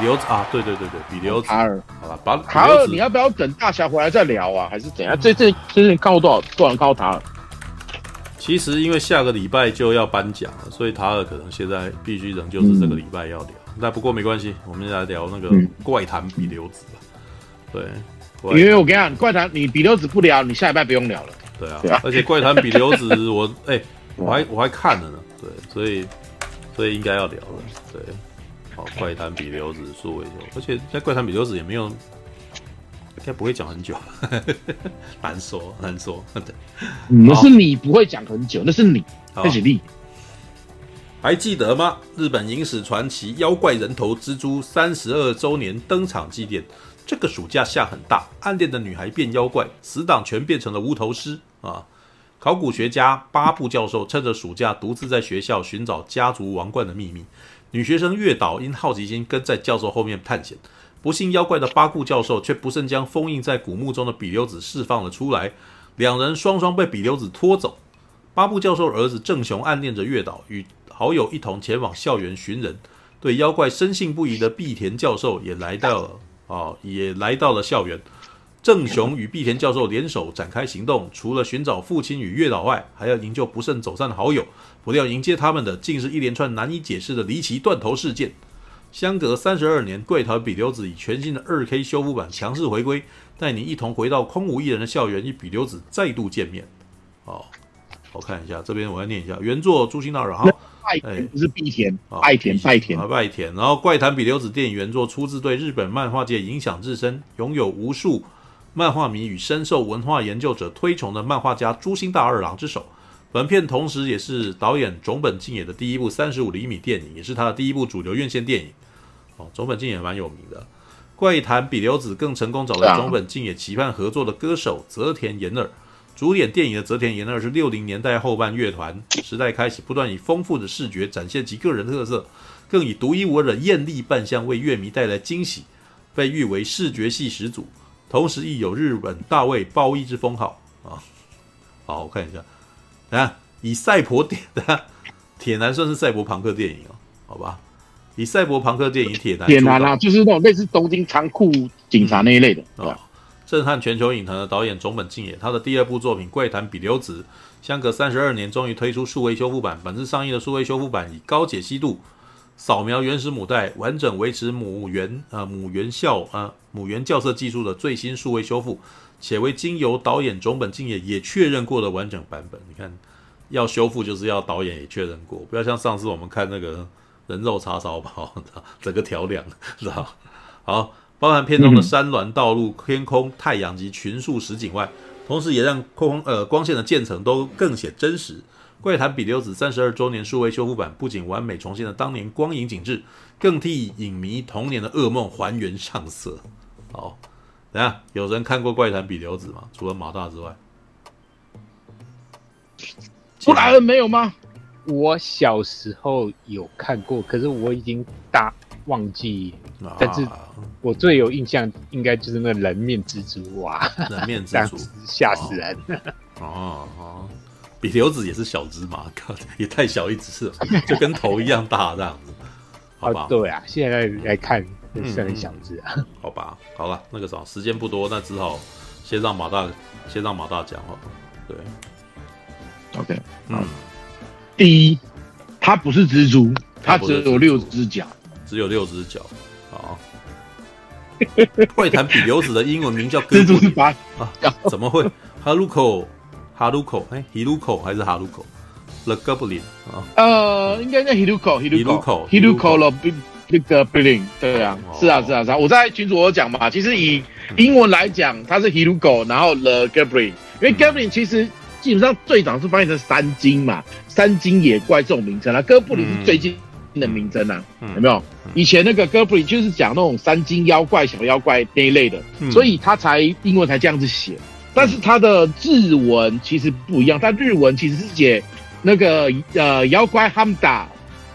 流子啊，对对对对，比流子。塔尔，好了，把塔尔，你要不要等大侠回来再聊啊？还是怎样？这这这你看过多少多少人看过塔尔？其实因为下个礼拜就要颁奖了，所以塔尔可能现在必须仍旧是这个礼拜要聊。那、嗯、不过没关系，我们来聊那个怪谈比流子吧。对，因为我跟你讲，怪谈你比流子不聊，你下礼拜不用聊了。对啊，对啊，而且怪谈比流子我哎、欸，我还 我还看了呢。对，所以所以应该要聊了。对，好，怪谈比流子数位秀，而且在怪谈比流子也没有。应该不会讲很久，难说难说。对，那是你不会讲很久，那是你，那是你。还记得吗？日本影史传奇妖怪人头蜘蛛三十二周年登场祭典，这个暑假下很大，暗恋的女孩变妖怪，死党全变成了无头尸啊！考古学家巴布教授趁着暑假独自在学校寻找家族王冠的秘密，女学生月岛因好奇心跟在教授后面探险。不信妖怪的八顾教授却不慎将封印在古墓中的比留子释放了出来，两人双双被比留子拖走。八部教授儿子正雄暗恋着月岛，与好友一同前往校园寻人。对妖怪深信不疑的碧田教授也来到了，哦，也来到了校园。正雄与碧田教授联手展开行动，除了寻找父亲与月岛外，还要营救不慎走散的好友。不料迎接他们的，竟是一连串难以解释的离奇断头事件。相隔三十二年，怪谈比流子以全新的二 K 修复版强势回归，带你一同回到空无一人的校园，与比流子再度见面。哦，我看一下这边，我要念一下原作朱星道人哈，哎，不是碧田，拜田拜田啊，拜田。然后怪谈比流子电影原作出自对日本漫画界影响至深，拥有无数漫画迷与深受文化研究者推崇的漫画家朱星大二郎之手。本片同时也是导演种本静也的第一部三十五厘米电影，也是他的第一部主流院线电影。哦，种本静也蛮有名的。怪谈比流子更成功找到塚本静也期盼合作的歌手泽田研二。主演电影的泽田研二是六零年代后半乐团时代开始，不断以丰富的视觉展现其个人特色，更以独一无二的艳丽扮相为乐迷带来惊喜，被誉为视觉系始祖，同时亦有日本大卫鲍伊之封号啊。好，我看一下。啊，以赛博电的 铁男算是赛博朋克电影哦，好吧？以赛博朋克电影铁男，铁男啊，就是那种类似东京仓库警察那一类的，嗯、哦，震撼全球影坛的导演塚本敬也，他的第二部作品《怪谈比流子》，相隔三十二年终于推出数位修复版。本次上映的数位修复版以高解析度扫描原始母带，完整维持母原呃母原校呃母原校色技术的最新数位修复。且为经由导演塚本敬也也确认过的完整版本。你看，要修复就是要导演也确认过，不要像上次我们看那个人肉叉烧包，整个调亮，知道？好，包含片中的山峦道路、天空、太阳及群树实景外，同时也让空呃光线的渐层都更显真实。怪谈比流子三十二周年数位修复版不仅完美重现了当年光影景致，更替影迷童年的噩梦还原上色。好。等下，有人看过《怪谈比流子》吗？除了马大之外，布莱恩没有吗？我小时候有看过，可是我已经大忘记。啊、但是我最有印象应该就是那人面蜘蛛哇！人面蜘蛛 吓死人！哦哦，比流子也是小只嘛，也太小一只了，就跟头一样大这样子。好吧、啊，对啊，现在来看。是很小只啊，好吧，好了，那个啥，时间不多，那只好先让马大先让马大讲好了。对，OK，嗯，第一，它不是蜘蛛，它只有六只脚，只有六只脚。好，怪谈比流子的英文名叫 蜘蛛是八啊？怎么会？Haruko，Haruko，哎，Hiruko 还是 Haruko？The Goblin 啊？呃，应该叫 Hiruko，Hiruko，Hiruko 了。那个 Blin 对啊，是啊是啊是啊，我在群主我讲嘛，其实以英文来讲，它是 Hiruko，然后 The Goblin，因为 Goblin 其实基本上最早是翻译成山精嘛，山精野怪这种名称啊，哥布林是最近的名称啊，有没有？以前那个 Goblin 就是讲那种山精妖怪、小妖怪那一类的，所以他才英文才这样子写，但是它的日文其实不一样，它日文其实是写那个呃妖怪哈姆达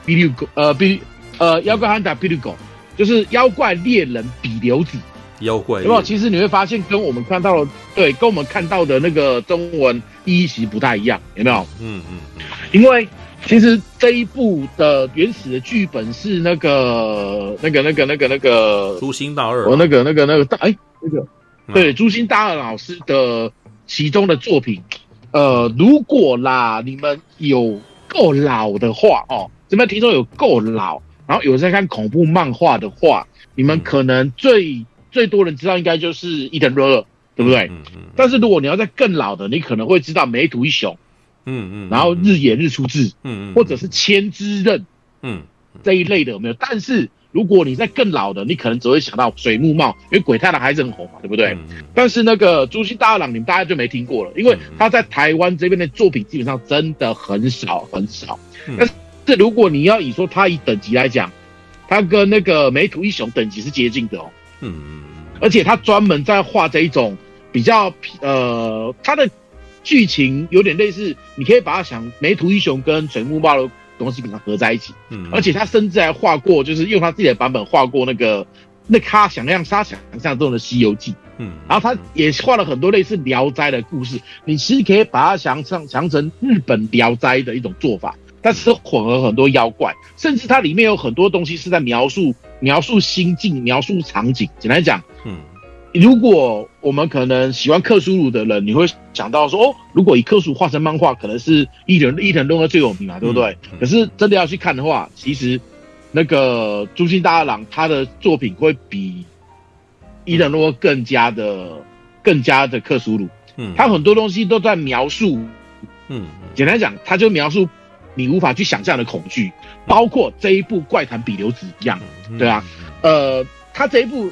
比利呃比。呃，妖怪 Hunter 比流狗，就是妖怪猎人比流子。妖怪有没有？其实你会发现，跟我们看到的，对，跟我们看到的那个中文意义其实不太一样，有没有？嗯嗯嗯。因为其实这一部的原始的剧本是那个那个那个那个那个诛心大二，我那个那个那个大哎那个对诛心大二老师的其中的作品。呃，如果啦，你们有够老的话哦，这边听说有够老，然后有在看恐怖漫画的话，你们可能最、嗯、最多人知道应该就是伊藤润二，对不对？嗯嗯。嗯，但是如果你要在更老的，你可能会知道梅图一雄，嗯嗯，然后日野日出志，嗯嗯，或者是千之刃，嗯，这一类的有没有？但是。如果你在更老的，你可能只会想到水木茂，因为鬼太郎还是很红嘛，对不对？嗯、但是那个朱熹大二郎，你们大家就没听过了，因为他在台湾这边的作品基本上真的很少很少。嗯、但是如果你要以说他以等级来讲，他跟那个梅图一雄等级是接近的哦。嗯嗯。而且他专门在画这一种比较呃，他的剧情有点类似，你可以把它想梅图一雄跟水木茂的。东西跟它合在一起，嗯，而且他甚至还画过，就是用他自己的版本画过那个，那他想象他想象中的《西游记》，嗯，然后他也画了很多类似《聊斋》的故事，你其实可以把它想象想成日本《聊斋》的一种做法，但是混合很多妖怪，甚至它里面有很多东西是在描述描述心境、描述场景。简单讲，嗯。如果我们可能喜欢克苏鲁的人，你会想到说，哦，如果以克苏鲁画成漫画，可能是伊藤伊藤润二最有名嘛，对不对？嗯嗯、可是真的要去看的话，其实那个朱心大二郎他的作品会比伊藤润二更加的更加的克苏鲁。嗯，他很多东西都在描述，嗯，简单讲，他就描述你无法去想象的恐惧，包括这一部怪谈比留子一样，对啊，呃，他这一部。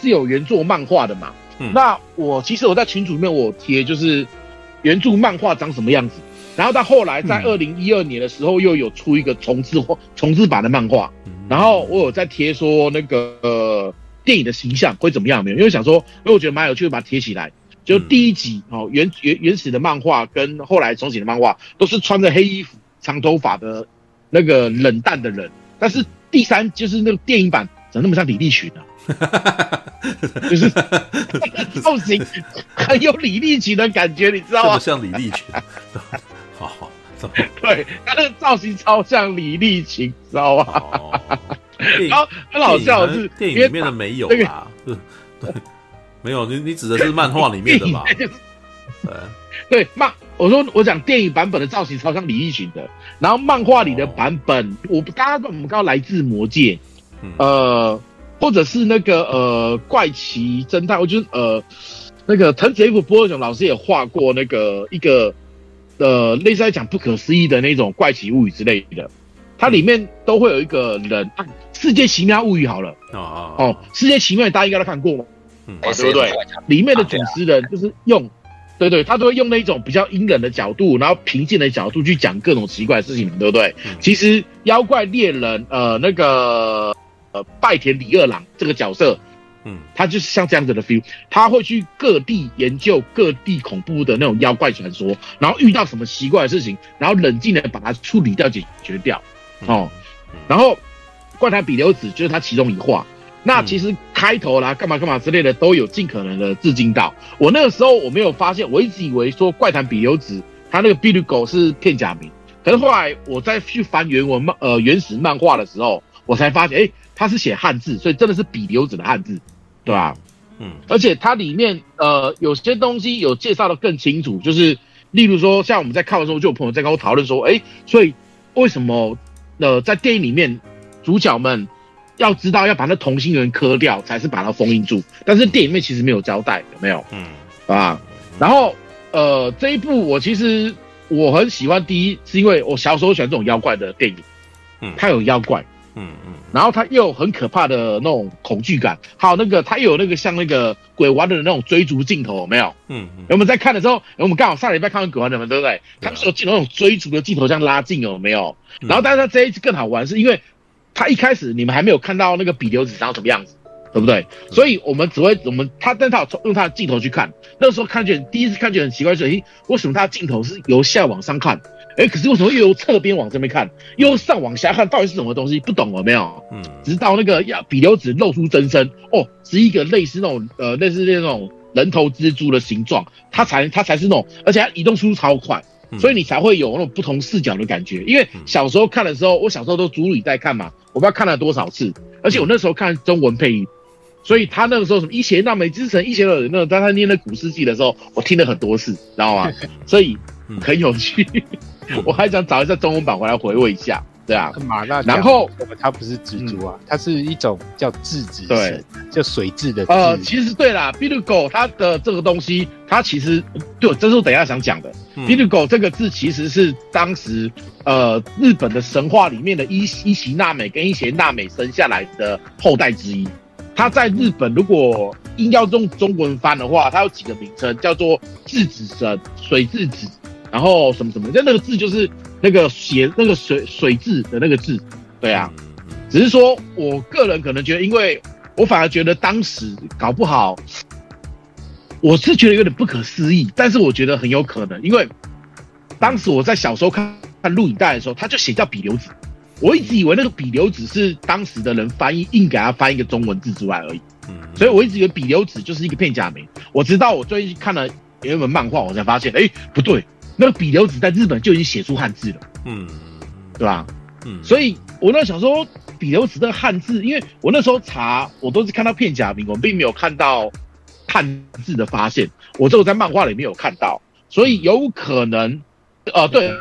是有原作漫画的嘛？嗯，那我其实我在群组里面我贴就是原著漫画长什么样子，然后到后来在二零一二年的时候又有出一个重制或重制版的漫画，然后我有在贴说那个呃电影的形象会怎么样没有？因为想说，因为我觉得蛮有趣的，把它贴起来。就第一集哦，原原原始的漫画跟后来重写的漫画都是穿着黑衣服、长头发的那个冷淡的人，但是第三就是那个电影版怎么那么像李立群呢！就是造型很有李立群的感觉，你知道吗？像李立群，好好，对，他的造型超像李立群，知道吗？哦、然后很好笑的是，电影里面的没有啊，对，没有，你你指的是漫画里面的吧？对，对，漫，我说我讲电影版本的造型超像李立群的，然后漫画里的版本，哦、我大家我们刚刚来自魔界，嗯、呃。或者是那个呃怪奇侦探，我觉得呃那个藤子 F 不二雄老师也画过那个一个呃类似在讲不可思议的那种怪奇物语之类的，它里面都会有一个人，啊、世界奇妙物语好了哦哦哦，世界奇妙大家应该都看过嘛，嗯，对不对？里面的主持人就是用，对，对对，他都会用那种比较阴冷的角度，然后平静的角度去讲各种奇怪的事情，对不对？嗯、其实妖怪猎人呃那个。呃，拜田李二郎这个角色，嗯，他就是像这样子的 feel，他会去各地研究各地恐怖的那种妖怪传说，然后遇到什么奇怪的事情，然后冷静的把它处理掉、解决掉，哦，然后怪谈比留子就是他其中一话。那其实开头啦，干嘛干嘛之类的都有尽可能的致敬到。我那个时候我没有发现，我一直以为说怪谈比留子他那个碧绿狗是片假名，可是后来我再去翻原文漫呃原始漫画的时候，我才发现，哎。它是写汉字，所以真的是笔留子的汉字，对吧？嗯，而且它里面呃有些东西有介绍的更清楚，就是例如说，像我们在看的时候，就有朋友在跟我讨论说，哎，所以为什么呃在电影里面主角们要知道要把那同心圆磕掉，才是把它封印住？但是电影里面其实没有交代，有没有？嗯，啊，然后呃这一部我其实我很喜欢，第一是因为我小时候喜欢这种妖怪的电影，嗯，它有妖怪。嗯嗯嗯，然后他又很可怕的那种恐惧感，还有那个他又有那个像那个鬼玩的那种追逐镜头，有没有？嗯嗯。我们在看的时候，我们刚好上礼拜看完鬼玩的嘛，对不对？他们说镜头那种追逐的镜头这样拉近，有没有？然后但是他这一次更好玩，是因为他一开始你们还没有看到那个比流子长什么样子，对不对？所以我们只会我们他但他有用他的镜头去看，那时候看见第一次看见很奇怪，说咦，为什么他的镜头是由下往上看？哎，可是为什么又由侧边往这边看，又上往下看，到底是什么东西？不懂了没有？嗯，直到那个呀比留子露出真身，哦，是一个类似那种呃类似那种人头蜘蛛的形状，它才它才是那种，而且它移动速度超快，所以你才会有那种不同视角的感觉。因为小时候看的时候，我小时候都主语在看嘛，我不知道看了多少次，而且我那时候看中文配音，所以他那个时候什么一邪那美之神、一邪二那种，当他念那古诗记的时候，我听了很多次，知道吗？所以很有趣，我还想找一下中文版回来回味一下。对啊，然后它不是蜘蛛啊，嗯、它是一种叫质子神，对，叫水质的。呃，其实对啦，Billgo 它的这个东西，它其实对，这是我等一下想讲的。Billgo、嗯、这个字其实是当时呃日本的神话里面的伊伊邪那美跟伊邪那美生下来的后代之一。它在日本如果硬要用中文翻的话，它有几个名称，叫做质子神、水质子，然后什么什么，就那个字就是。那个写那个水水字的那个字，对啊，只是说我个人可能觉得，因为我反而觉得当时搞不好，我是觉得有点不可思议，但是我觉得很有可能，因为当时我在小时候看看录影带的时候，他就写叫比留子，我一直以为那个比留子是当时的人翻译硬给他翻一个中文字出来而已，所以我一直以为比留子就是一个片假名。我直到我最近看了有一本漫画，我才发现，哎，不对。那个比留子在日本就已经写出汉字了，嗯，对吧？嗯，所以我那想说比留子的汉字，因为我那时候查，我都是看到片假名，我并没有看到汉字的发现。我只有在漫画里面有看到，所以有可能，呃，对，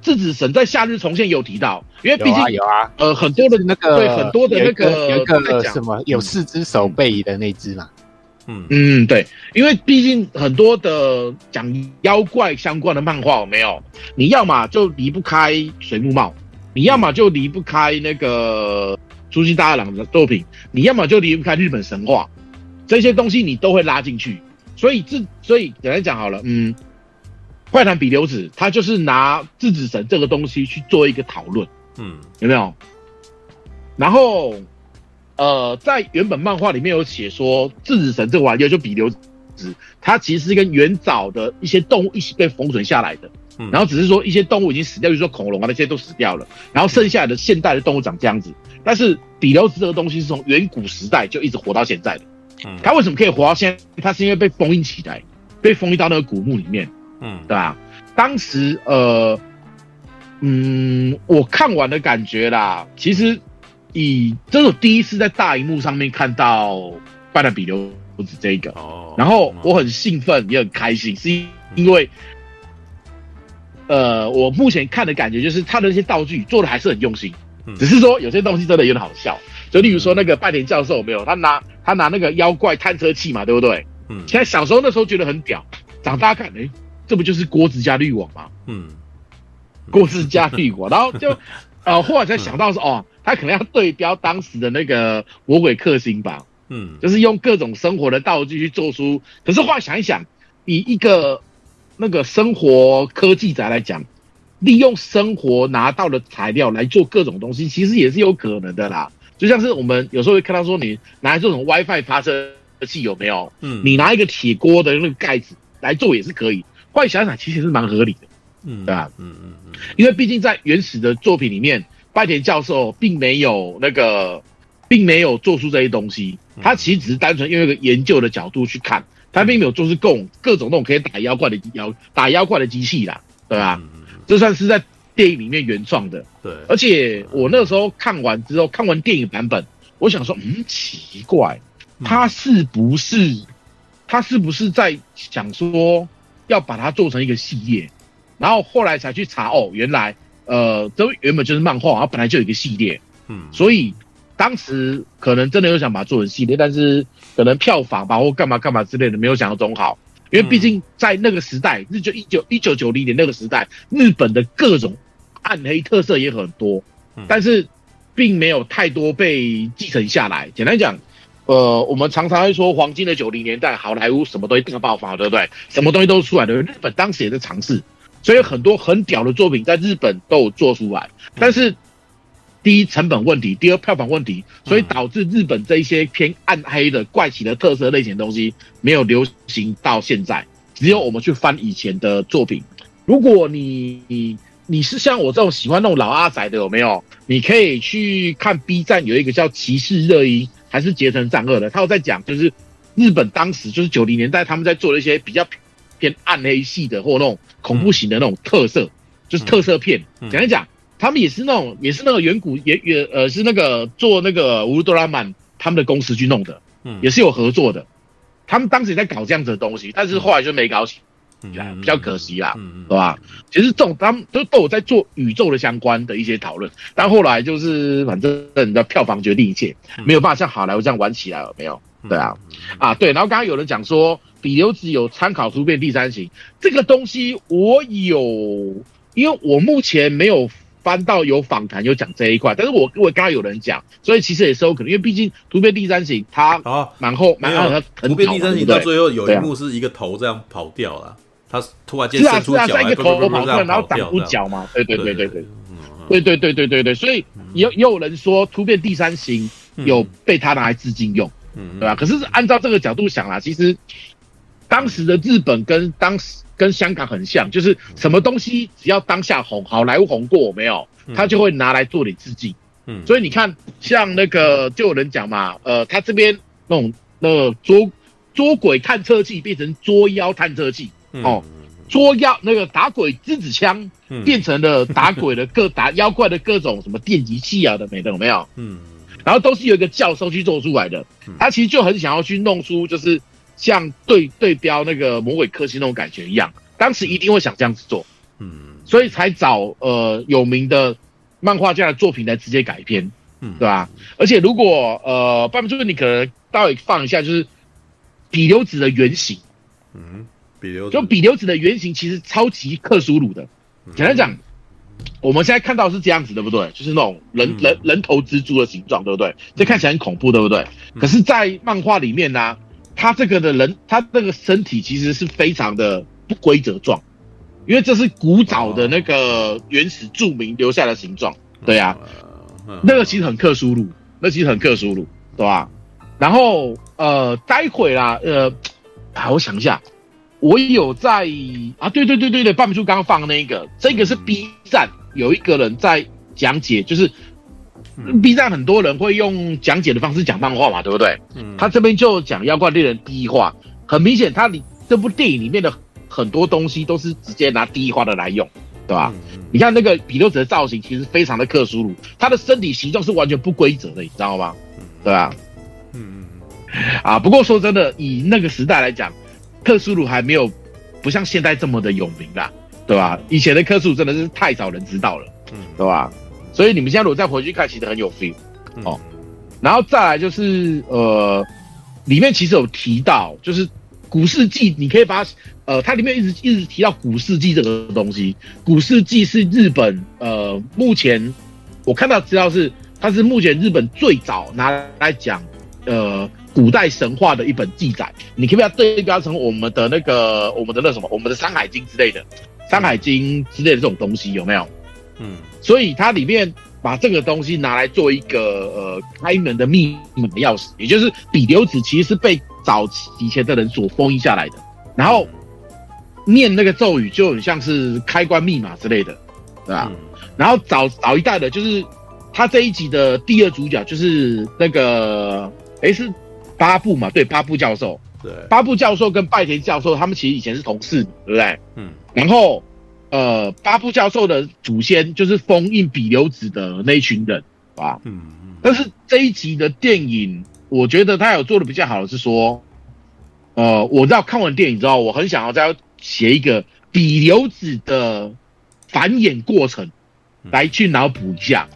智子神在夏日重现有提到，因为毕竟有啊，呃，很多的那个对很多的那个有一个什么有四只手背的那只嘛。嗯嗯，对，因为毕竟很多的讲妖怪相关的漫画，有没有？你要么就离不开水木茂，你要么就离不开那个竹内大二郎的作品，你要么就离不开日本神话，这些东西你都会拉进去。所以这，所以简单讲好了，嗯，怪谈比流子他就是拿质子神这个东西去做一个讨论，嗯，有没有？然后。呃，在原本漫画里面有写说，质子神这个玩意儿就比留子，它其实是跟原早的一些动物一起被封存下来的。嗯，然后只是说一些动物已经死掉，比如说恐龙啊那些都死掉了，然后剩下来的现代的动物长这样子。但是比留子这个东西是从远古时代就一直活到现在的。嗯，它为什么可以活到现在？它是因为被封印起来，被封印到那个古墓里面。嗯，对吧？当时呃，嗯，我看完的感觉啦，其实。以这是我第一次在大荧幕上面看到《怪谈比留子》这个，哦，然后我很兴奋也很开心，是因为，呃，我目前看的感觉就是他的那些道具做的还是很用心，只是说有些东西真的有点好笑，就例如说那个拜田教授有没有，他拿他拿那个妖怪探测器嘛，对不对？嗯，现在小时候那时候觉得很屌，长大看，哎，这不就是锅子加滤网吗？嗯，锅子加滤网，然后就。呃，后来才想到说，哦，他可能要对标当时的那个魔鬼克星吧，嗯，就是用各种生活的道具去做出。可是后来想一想，以一个那个生活科技宅来讲，利用生活拿到的材料来做各种东西，其实也是有可能的啦。就像是我们有时候会看到说，你拿这种 WiFi 发射器有没有？嗯，你拿一个铁锅的那个盖子来做也是可以。后来想想，其实是蛮合理的。嗯，对吧？嗯嗯嗯，因为毕竟在原始的作品里面，拜田教授并没有那个，并没有做出这些东西。他其实只是单纯用一个研究的角度去看，他并没有做出各种各种那种可以打妖怪的妖打妖怪的机器啦，对吧？这算是在电影里面原创的。对，而且我那时候看完之后，看完电影版本，我想说，嗯，奇怪，他是不是他是不是在想说要把它做成一个系列？然后后来才去查哦，原来呃，这原本就是漫画，它本来就有一个系列，嗯，所以当时可能真的有想把它做成系列，但是可能票房吧或干嘛干嘛之类的没有想象中好，因为毕竟在那个时代，日就一九一九九零年那个时代，日本的各种暗黑特色也很多，但是并没有太多被继承下来。简单讲，呃，我们常常会说黄金的九零年代，好莱坞什么东西都爆发，对不对？什么东西都出来的，日本当时也在尝试。所以很多很屌的作品在日本都有做出来，但是第一成本问题，第二票房问题，所以导致日本这一些偏暗黑的怪奇的特色类型的东西没有流行到现在。只有我们去翻以前的作品，如果你你你是像我这种喜欢那种老阿仔的有没有？你可以去看 B 站有一个叫《骑士热音》还是《结城战恶》的，他有在讲就是日本当时就是九零年代他们在做的一些比较。偏暗黑系的或那种恐怖型的那种特色，就是特色片。讲一讲，他们也是那种，也是那个远古也也呃是那个做那个乌鲁多拉曼他们的公司去弄的，也是有合作的。他们当时也在搞这样子的东西，但是后来就没搞起来。比较可惜啦，嗯，对吧？其实这种他们都都有在做宇宙的相关的一些讨论，但后来就是反正你的票房决定一切，没有办法像好莱坞这样玩起来了，没有？对啊，啊对。然后刚刚有人讲说，比留子有参考突变第三型这个东西，我有，因为我目前没有翻到有访谈有讲这一块，但是我我刚刚有人讲，所以其实也是有可能，因为毕竟突变第三型它啊蛮后蛮后，它突变第三型到最后有一幕是一个头这样跑掉了。他突然间伸出脚来，一个头跑出来，然后挡住脚嘛？对对对对对，对对对对对对，所以也也有人说突变第三型有被他拿来致敬用，对吧？可是按照这个角度想啦，其实当时的日本跟当时跟香港很像，就是什么东西只要当下红，好莱坞红过没有，他就会拿来做你自己。嗯，所以你看，像那个就有人讲嘛，呃，他这边那种那个捉捉鬼探测器变成捉妖探测器。哦，捉妖那个打鬼之子枪，变成了打鬼的各打妖怪的各种什么电击器啊的，没的有没有？嗯，然后都是有一个教授去做出来的，他其实就很想要去弄出就是像对对标那个魔鬼克星那种感觉一样，当时一定会想这样子做，嗯，所以才找呃有名的漫画家的作品来直接改编，嗯，对吧？而且如果呃，半部你可能待会放一下，就是比流子的原型，嗯。就比流子的原型其实超级克苏鲁的，简单讲，我们现在看到是这样子，对不对？就是那种人人人头蜘蛛的形状，对不对？这看起来很恐怖，对不对？可是，在漫画里面呢，他这个的人，他这个身体其实是非常的不规则状，因为这是古早的那个原始著名留下的形状，对呀，那个其实很克苏鲁，那其实很克苏鲁，对吧？然后呃，待会啦，呃，好，我想一下。我有在啊，对对对对对，半米叔刚刚放的那个，这个是 B 站有一个人在讲解，就是 B 站很多人会用讲解的方式讲漫画嘛，对不对？嗯，他这边就讲《妖怪猎人》第一话，很明显，他里这部电影里面的很多东西都是直接拿第一话的来用，对吧？你看那个比流子的造型，其实非常的克苏鲁，他的身体形状是完全不规则的，你知道吗？对吧？嗯嗯啊，不过说真的，以那个时代来讲。克苏鲁还没有不像现在这么的有名啦，对吧？以前的克苏鲁真的是太少人知道了，嗯，对吧？所以你们现在如果再回去看，其实很有 feel 哦。然后再来就是呃，里面其实有提到，就是古世纪，你可以把它呃，它里面一直一直提到古世纪这个东西。古世纪是日本呃，目前我看到资料是，它是目前日本最早拿来讲呃。古代神话的一本记载，你可不可以对标成我们的那个我们的那什么，我们的《山海经》之类的，《山海经》之类的这种东西有没有？嗯，所以它里面把这个东西拿来做一个呃开门的密码的钥匙，也就是比留子其实是被早期以前的人所封印下来的，然后念那个咒语就很像是开关密码之类的，对吧？然后早早一代的就是他这一集的第二主角就是那个诶是。八部嘛，对，巴布教授，对，巴布教授跟拜田教授，他们其实以前是同事，对不对？嗯。然后，呃，巴布教授的祖先就是封印比留子的那一群人，啊，嗯嗯。但是这一集的电影，我觉得他有做的比较好的是说，呃，我知道看完电影之后，我很想要再写一个比留子的繁衍过程，来去脑补一下，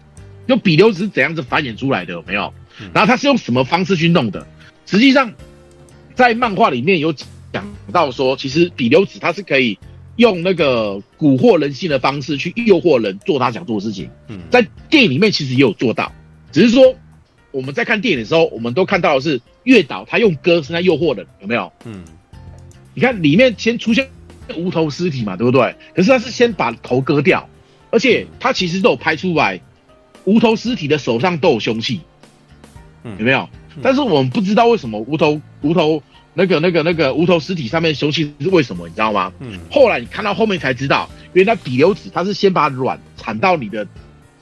就比留子是怎样子繁衍出来的，有没有？然后他是用什么方式去弄的？实际上，在漫画里面有讲到说，其实比留子他是可以用那个蛊惑人性的方式去诱惑人做他想做的事情。嗯，在电影里面其实也有做到，只是说我们在看电影的时候，我们都看到的是月岛他用歌声在诱惑人，有没有？嗯，你看里面先出现无头尸体嘛，对不对？可是他是先把头割掉，而且他其实都有拍出来，无头尸体的手上都有凶器，有没有？但是我们不知道为什么无头无头那个那个那个无头尸体上面凶器是为什么，你知道吗？嗯。后来你看到后面才知道，原来比流子他是先把卵产到你的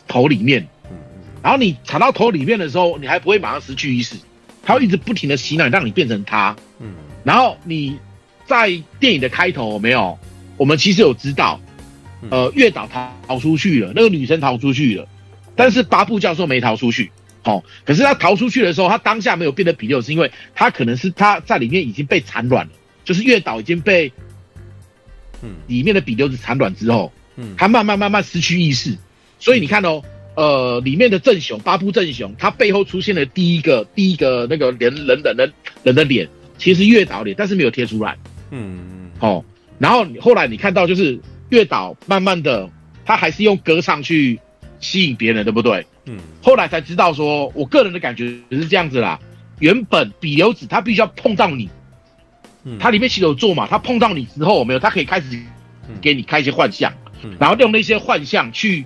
头里面，嗯，然后你产到头里面的时候，你还不会马上失去意识，它会一直不停的洗脑让你变成它，嗯。然后你在电影的开头有没有？我们其实有知道，呃，月岛逃逃出去了，那个女生逃出去了，但是巴布教授没逃出去。哦，可是他逃出去的时候，他当下没有变得比六，是因为他可能是他在里面已经被产卵了，就是月岛已经被，嗯，里面的比六子产卵之后，嗯，他慢慢慢慢失去意识，所以你看哦，呃，里面的正雄巴布正雄，他背后出现了第一个第一个那个人人的人人的脸，其实是月岛脸，但是没有贴出来，嗯。嗯，哦，然后后来你看到就是月岛慢慢的，他还是用歌唱去吸引别人，对不对？嗯，后来才知道说，我个人的感觉是这样子啦。原本比流子他必须要碰到你，嗯，他里面其实有做嘛，他碰到你之后，没有，他可以开始给你开一些幻象，嗯，然后用那些幻象去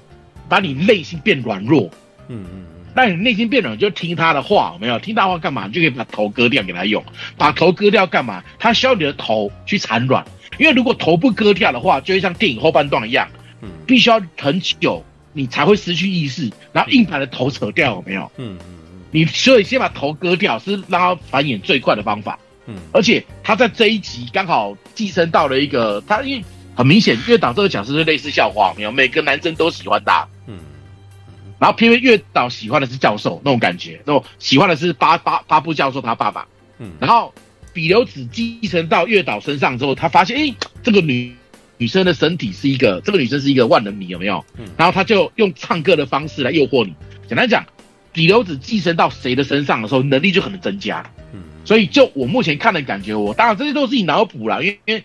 把你内心变软弱，嗯嗯，让你内心变软，就听他的话，没有听他的话干嘛？你就可以把头割掉给他用，把头割掉干嘛？他需要你的头去产卵，因为如果头不割掉的话，就会像电影后半段一样，嗯，必须要很久。你才会失去意识，然后硬把的头扯掉，有没有？嗯嗯嗯。你所以先把头割掉，是让他繁衍最快的方法。嗯。而且他在这一集刚好寄生到了一个，他因为很明显月岛这个角色是类似校花，没有每个男生都喜欢他。嗯。然后偏偏月岛喜欢的是教授那种感觉，那种喜欢的是八八八部教授他爸爸。嗯。然后比留子继承到月岛身上之后，他发现，哎，这个女。女生的身体是一个，这个女生是一个万能迷，有没有？嗯。然后他就用唱歌的方式来诱惑你。简单讲，比留子寄生到谁的身上的时候，能力就可能增加。嗯。所以就我目前看的感觉，我当然这些都是你脑补了，因为因为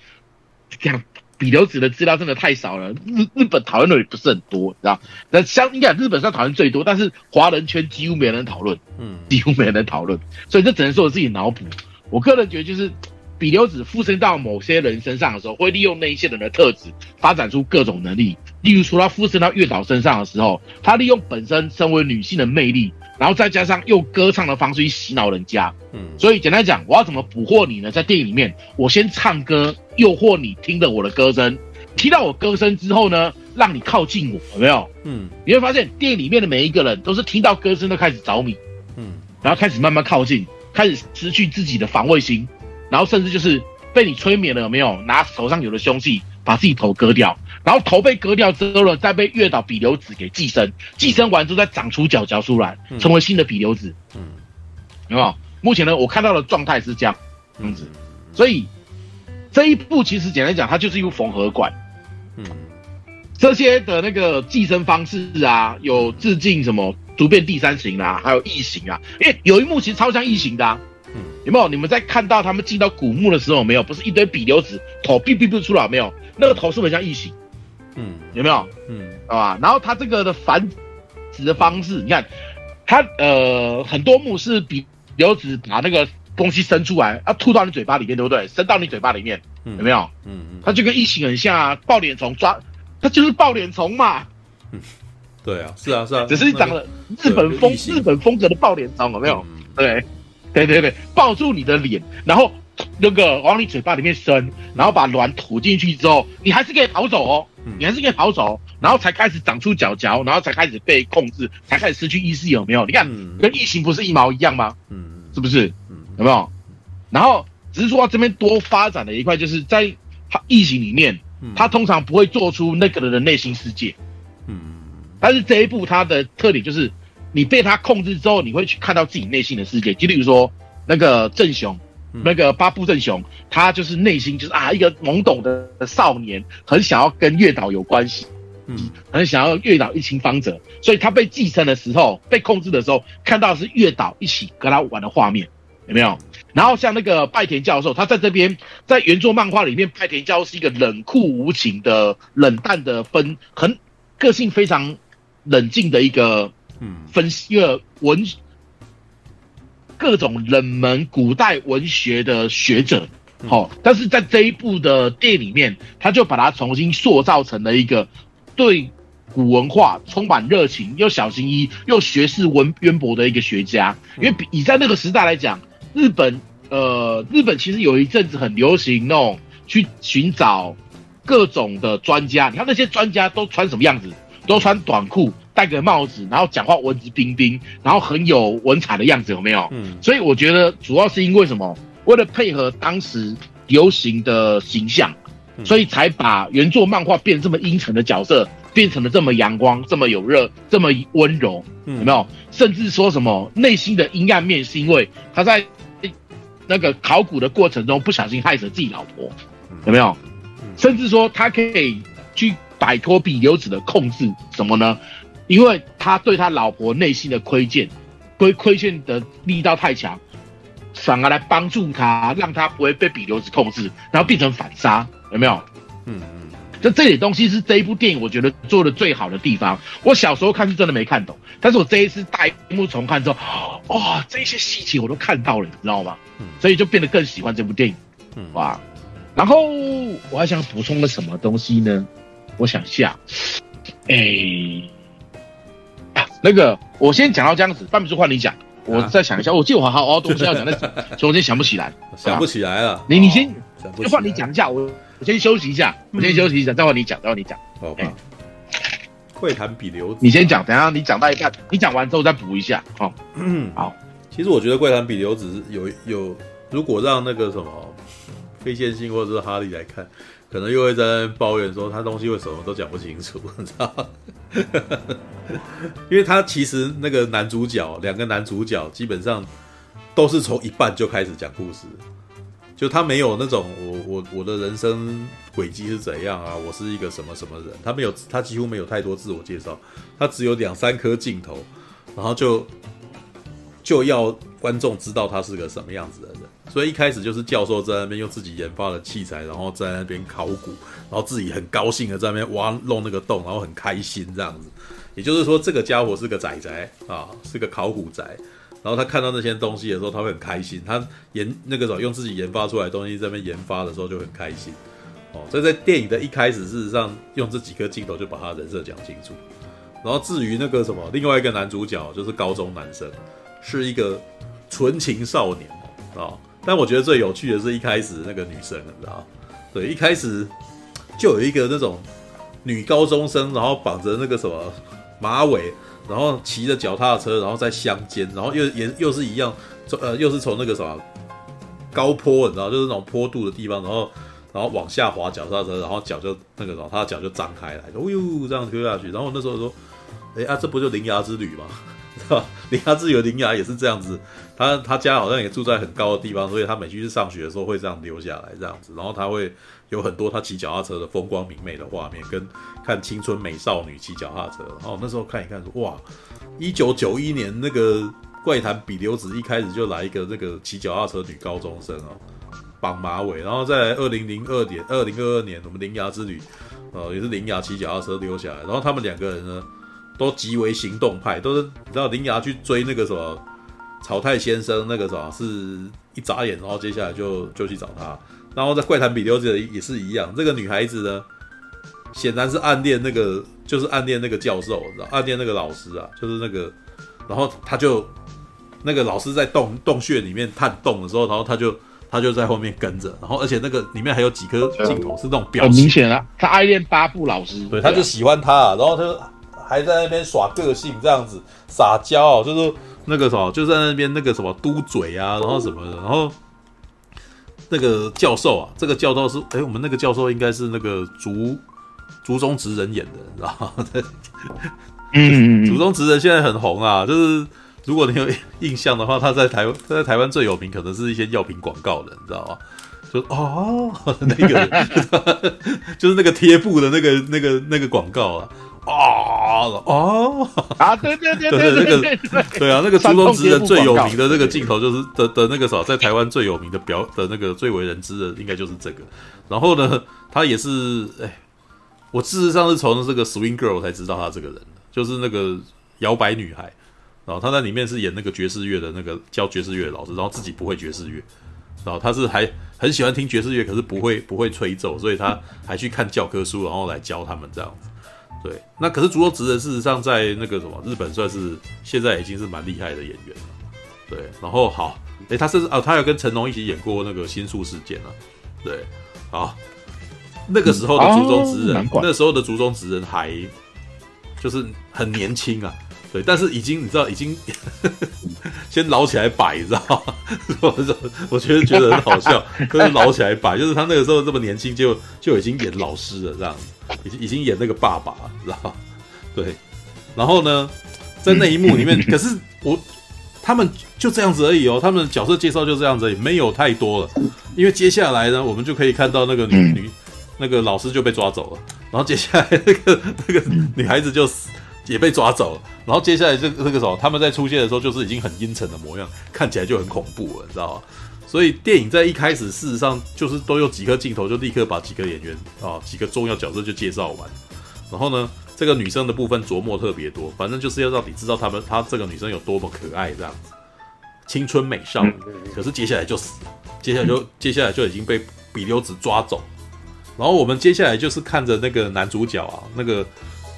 这样比留子的资料真的太少了。日日本讨论的也不是很多，你知道？那相应该日本上讨论最多，但是华人圈几乎没人讨论，嗯，几乎没人讨论。所以这只能说我自己脑补。我个人觉得就是。比留子附身到某些人身上的时候，会利用那一些人的特质发展出各种能力。例如，说，他附身到月岛身上的时候，他利用本身身为女性的魅力，然后再加上用歌唱的方式去洗脑人家。嗯，所以简单讲，我要怎么捕获你呢？在电影里面，我先唱歌诱惑你，听着我的歌声，听到我歌声之后呢，让你靠近我，有没有？嗯，你会发现电影里面的每一个人都是听到歌声都开始着迷，嗯，然后开始慢慢靠近，开始失去自己的防卫心。然后甚至就是被你催眠了，有没有？拿手上有的凶器把自己头割掉，然后头被割掉之后呢，再被月岛比留子给寄生，寄生完之后再长出脚脚出来，成为新的比留子。嗯，有没有？目前呢，我看到的状态是这样，这样子。所以这一部其实简单讲，它就是一部缝合怪。嗯，这些的那个寄生方式啊，有致敬什么突变第三型啊，还有异形啊。因为有一幕其实超像异形的啊。有没有？你们在看到他们进到古墓的时候，没有？不是一堆比流子头哔哔哔出来没有？那个头是不是很像异形？嗯，有没有？嗯，好吧。然后他这个的繁殖的方式，你看，他呃很多墓是比流子把那个东西伸出来，啊吐到你嘴巴里面，对不对？伸到你嘴巴里面，有没有？嗯嗯，他就跟异形很像啊，抱脸虫抓，他就是抱脸虫嘛。嗯，对啊，是啊是啊，只是长了日本风日本风格的抱脸虫，有没有？对。对对对，抱住你的脸，然后那个往你嘴巴里面伸，然后把卵吐进去之后，你还是可以跑走哦，你还是可以跑走，然后才开始长出脚脚，然后才开始被控制，才开始失去意识，有没有？你看，跟异形不是一毛一样吗？嗯，是不是？有没有？然后只是说这边多发展的一块，就是在他异形里面，他通常不会做出那个人的内心世界，嗯，但是这一部它的特点就是。你被他控制之后，你会去看到自己内心的世界。就例如说，那个正雄，那个巴布正雄，他就是内心就是啊，一个懵懂的少年，很想要跟月岛有关系，嗯，很想要月岛一清方泽。所以他被继承的时候，被控制的时候，看到的是月岛一起跟他玩的画面，有没有？然后像那个拜田教授，他在这边在原作漫画里面，拜田教授是一个冷酷无情的、冷淡的分，很个性非常冷静的一个。嗯，分析一个文各种冷门古代文学的学者，好，但是在这一部的电影里面，他就把它重新塑造成了一个对古文化充满热情又小心翼翼又学识文渊博的一个学家。因为比以在那个时代来讲，日本呃，日本其实有一阵子很流行那种去寻找各种的专家。你看那些专家都穿什么样子？都穿短裤。戴个帽子，然后讲话文质彬彬，然后很有文采的样子，有没有？嗯，所以我觉得主要是因为什么？为了配合当时流行的形象，所以才把原作漫画变这么阴沉的角色，变成了这么阳光、这么有热、这么温柔，有没有？甚至说什么内心的阴暗面是因为他在那个考古的过程中不小心害死自己老婆，有没有？甚至说他可以去摆脱比留子的控制，什么呢？因为他对他老婆内心的亏欠，亏亏欠的力道太强，反而来帮助他，让他不会被比留子控制，然后变成反杀，有没有？嗯嗯，就这点东西是这一部电影我觉得做的最好的地方。我小时候看是真的没看懂，但是我这一次大荧幕重看之后，哇、哦，这些细节我都看到了，你知道吗？所以就变得更喜欢这部电影，哇。然后我还想补充个什么东西呢？我想下，哎。那个，我先讲到这样子，半米叔换你讲，我再想一下。我记得我好好多东西要讲，但是我今天想不起来，想不起来了。你你先，就换你讲一下，我我先休息一下，我先休息一下，再换你讲，再换你讲。好吧。会谈比留子，你先讲，等下你讲到一半，你讲完之后再补一下。好，嗯好。其实我觉得怪谈比留子有有，如果让那个什么非线性或者是哈利来看。可能又会在抱怨说他东西为什么都讲不清楚，你知道？因为他其实那个男主角，两个男主角基本上都是从一半就开始讲故事，就他没有那种我我我的人生轨迹是怎样啊，我是一个什么什么人，他没有，他几乎没有太多自我介绍，他只有两三颗镜头，然后就就要观众知道他是个什么样子的人。所以一开始就是教授在那边用自己研发的器材，然后在那边考古，然后自己很高兴的在那边挖弄那个洞，然后很开心这样子。也就是说，这个家伙是个宅宅啊，是个考古宅。然后他看到那些东西的时候，他会很开心。他研那个时候用自己研发出来的东西在那边研发的时候就很开心。哦，所以在电影的一开始，事实上用这几颗镜头就把他人设讲清楚。然后至于那个什么，另外一个男主角就是高中男生，是一个纯情少年啊。但我觉得最有趣的是一开始那个女生，你知道？对，一开始就有一个那种女高中生，然后绑着那个什么马尾，然后骑着脚踏车，然后在乡间，然后又也又是一样，呃，又是从那个什么高坡，你知道，就是那种坡度的地方，然后然后往下滑脚踏车，然后脚就那个什么，他的脚就张开来，哦呦，这样推下去。然后我那时候说，哎啊，这不就铃芽之旅吗？是吧？铃芽之旅的铃芽也是这样子。他他家好像也住在很高的地方，所以他每去上学的时候会这样溜下来这样子，然后他会有很多他骑脚踏车的风光明媚的画面，跟看青春美少女骑脚踏车。然后那时候看一看说，哇，一九九一年那个怪谈比留子一开始就来一个那个骑脚踏车女高中生哦，绑马尾，然后在二零零二年二零二二年我们铃芽之旅，呃也是铃芽骑脚踏车溜下来，然后他们两个人呢都极为行动派，都是你知道林牙去追那个什么。草太先生那个什么是一眨眼，然后接下来就就去找他，然后在怪谈比留子也是一样。这个女孩子呢，显然是暗恋那个，就是暗恋那个教授，知道暗恋那个老师啊，就是那个，然后他就那个老师在洞洞穴里面探洞的时候，然后他就他就在后面跟着，然后而且那个里面还有几颗镜头是那种表情，很明显啊，他爱恋巴布老师，对，他就喜欢他，啊，然后他还在那边耍个性这样子撒娇，就是。那个什么，就在那边那个什么嘟嘴啊，然后什么的，然后那个教授啊，这个教授是哎，我们那个教授应该是那个竹竹中直人演的，知道吗？嗯，竹中直人现在很红啊，就是如果你有印象的话，他在台他在台湾最有名，可能是一些药品广告的，你知道吗？就哦，那个 就是那个贴布的那个那个那个广告啊。啊啊啊！对对对对，那个对啊，那个朱东植的最有名的那个镜头，就是的的那个啥，在台湾最有名的表的那个最为人知的，应该就是这个。然后呢，他也是哎，我事实上是从这个 Swing Girl 才知道他这个人，就是那个摇摆女孩。然后他在里面是演那个爵士乐的那个教爵士乐老师，然后自己不会爵士乐，然后他是还很喜欢听爵士乐，可是不会不会吹奏，所以他还去看教科书，然后来教他们这样子。对，那可是竹中直人，事实上在那个什么日本算是现在已经是蛮厉害的演员了。对，然后好，诶，他甚至哦，他有跟成龙一起演过那个新宿事件了。对，好，那个时候的竹中直人，嗯哦、那时候的竹中直人还就是很年轻啊。对，但是已经你知道，已经 先捞起来摆，你知道吗？我我觉得觉得很好笑，可是捞起来摆，就是他那个时候这么年轻，就就已经演老师了，这样子，已经已经演那个爸爸，知道吗？对，然后呢，在那一幕里面，可是我他们就这样子而已哦，他们的角色介绍就这样子而已，没有太多了，因为接下来呢，我们就可以看到那个女女那个老师就被抓走了，然后接下来那个那个女孩子就死。也被抓走了，然后接下来这个这个时候，他们在出现的时候，就是已经很阴沉的模样，看起来就很恐怖了，你知道吗？所以电影在一开始，事实上就是都有几颗镜头，就立刻把几个演员啊，几个重要角色就介绍完。然后呢，这个女生的部分琢磨特别多，反正就是要让你知道他们，她这个女生有多么可爱，这样子，青春美少女。可是接下来就死了，接下来就接下来就已经被比溜子抓走。然后我们接下来就是看着那个男主角啊，那个。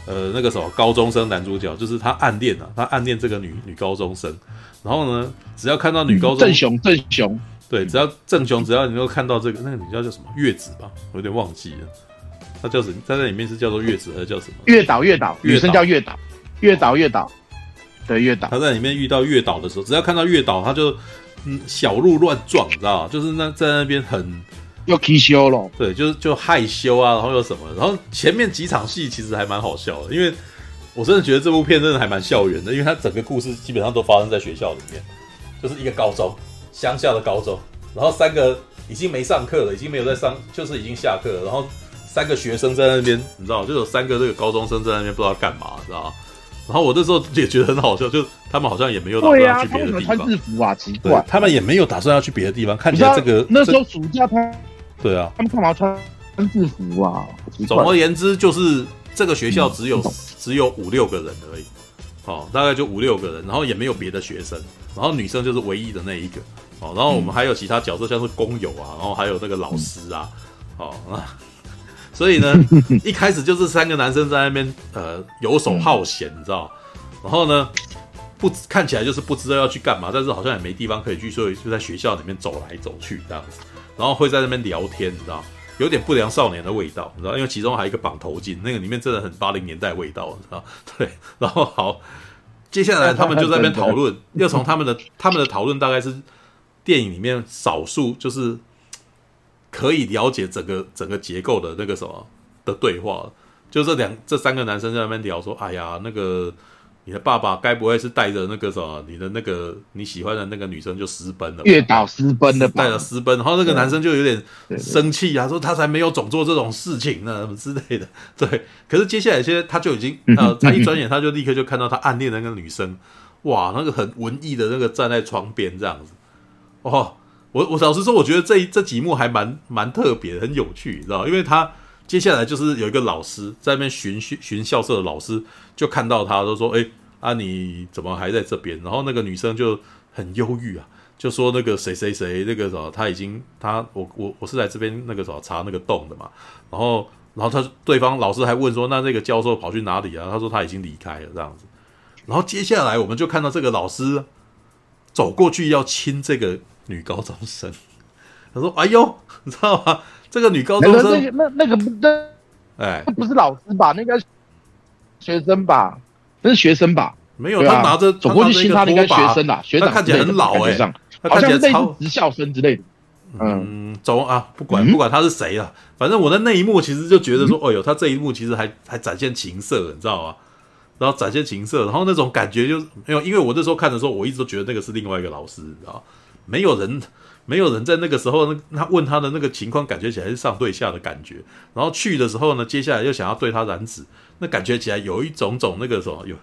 呃，那个什么高中生男主角，就是他暗恋啊，他暗恋这个女女高中生。然后呢，只要看到女高中生，正雄正雄，对，只要正雄，只要你能够看到这个那个女叫叫什么月子吧，我有点忘记了，她叫什么？在那里面是叫做月子还是叫什么？月岛月岛，女生叫月岛，月岛月岛，对月岛。他在里面遇到月岛的时候，只要看到月岛，他就嗯小鹿乱撞，你知道吗？就是那在那边很。又害羞了，对，就是就害羞啊，然后又什么，然后前面几场戏其实还蛮好笑的，因为我真的觉得这部片真的还蛮校园的，因为它整个故事基本上都发生在学校里面，就是一个高中，乡下的高中，然后三个已经没上课了，已经没有在上，就是已经下课了，然后三个学生在那边，你知道，就有三个这个高中生在那边不知道干嘛，知道吗？然后我那时候也觉得很好笑，就他们好像也没有打算要去别的地方，穿制服啊，奇怪，他们也没有打算要去别的地方，看起来这个那时候暑假他。对啊，他们干嘛穿制服啊？总而言之，就是这个学校只有、嗯、只有五六个人而已，哦，大概就五六个人，然后也没有别的学生，然后女生就是唯一的那一个，哦，然后我们还有其他角色，像是工友啊，然后还有那个老师啊，哦啊，所以呢，一开始就是三个男生在那边呃游手好闲，你知道，然后呢，不看起来就是不知道要去干嘛，但是好像也没地方可以去，所以就在学校里面走来走去这样子。然后会在那边聊天，你知道，有点不良少年的味道，你知道，因为其中还有一个绑头巾，那个里面真的很八零年代味道，你知道，对。然后好，接下来他们就在那边讨论，要从他们的他们的讨论大概是电影里面少数就是可以了解整个整个结构的那个什么的对话，就这两这三个男生在那边聊说，哎呀，那个。你的爸爸该不会是带着那个什么，你的那个你喜欢的那个女生就私奔了？月岛私奔的，带着私奔，然后那个男生就有点生气啊，说他才没有总做这种事情呢，什 么之类的。对，可是接下来现在他就已经呃，他一转眼他就立刻就看到他暗恋的那个女生，哇，那个很文艺的那个站在窗边这样子。哦，我我老实说，我觉得这这几幕还蛮蛮特别，很有趣，你知道，因为他。接下来就是有一个老师在那边巡巡校舍的老师就看到他，都说：“哎，啊你怎么还在这边？”然后那个女生就很忧郁啊，就说：“那个谁谁谁，那个什么，他已经他我我我是来这边那个什么查那个洞的嘛。”然后然后他对方老师还问说：“那那个教授跑去哪里啊？”他说：“他已经离开了这样子。”然后接下来我们就看到这个老师走过去要亲这个女高中生，他说：“哎呦，你知道吗？”这个女高中生，那那那个不，那哎，不是老师吧？那个学生吧？那是学生吧？没有，他拿着走过去亲他，应该学生啦。学长看起来很老哎，好像类似职校生之类的。嗯，走啊，不管不管他是谁啊，反正我在那一幕其实就觉得说，哎呦，他这一幕其实还还展现情色，你知道吗？然后展现情色，然后那种感觉就是没有，因为我那时候看的时候，我一直都觉得那个是另外一个老师，你知道，没有人。没有人在那个时候，那他问他的那个情况，感觉起来是上对下的感觉。然后去的时候呢，接下来又想要对他染指，那感觉起来有一种种那个什么，有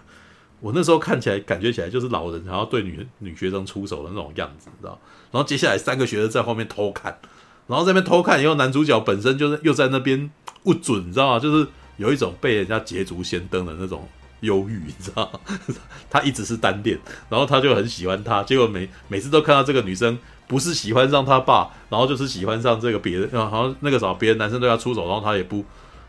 我那时候看起来感觉起来就是老人想要对女女学生出手的那种样子，你知道？然后接下来三个学生在后面偷看，然后在那边偷看以后，男主角本身就是又在那边不准，你知道吗？就是有一种被人家捷足先登的那种忧郁，你知道？他一直是单恋，然后他就很喜欢他，结果每每次都看到这个女生。不是喜欢上他爸，然后就是喜欢上这个别人，然后那个时候别的男生对他出手，然后他也不，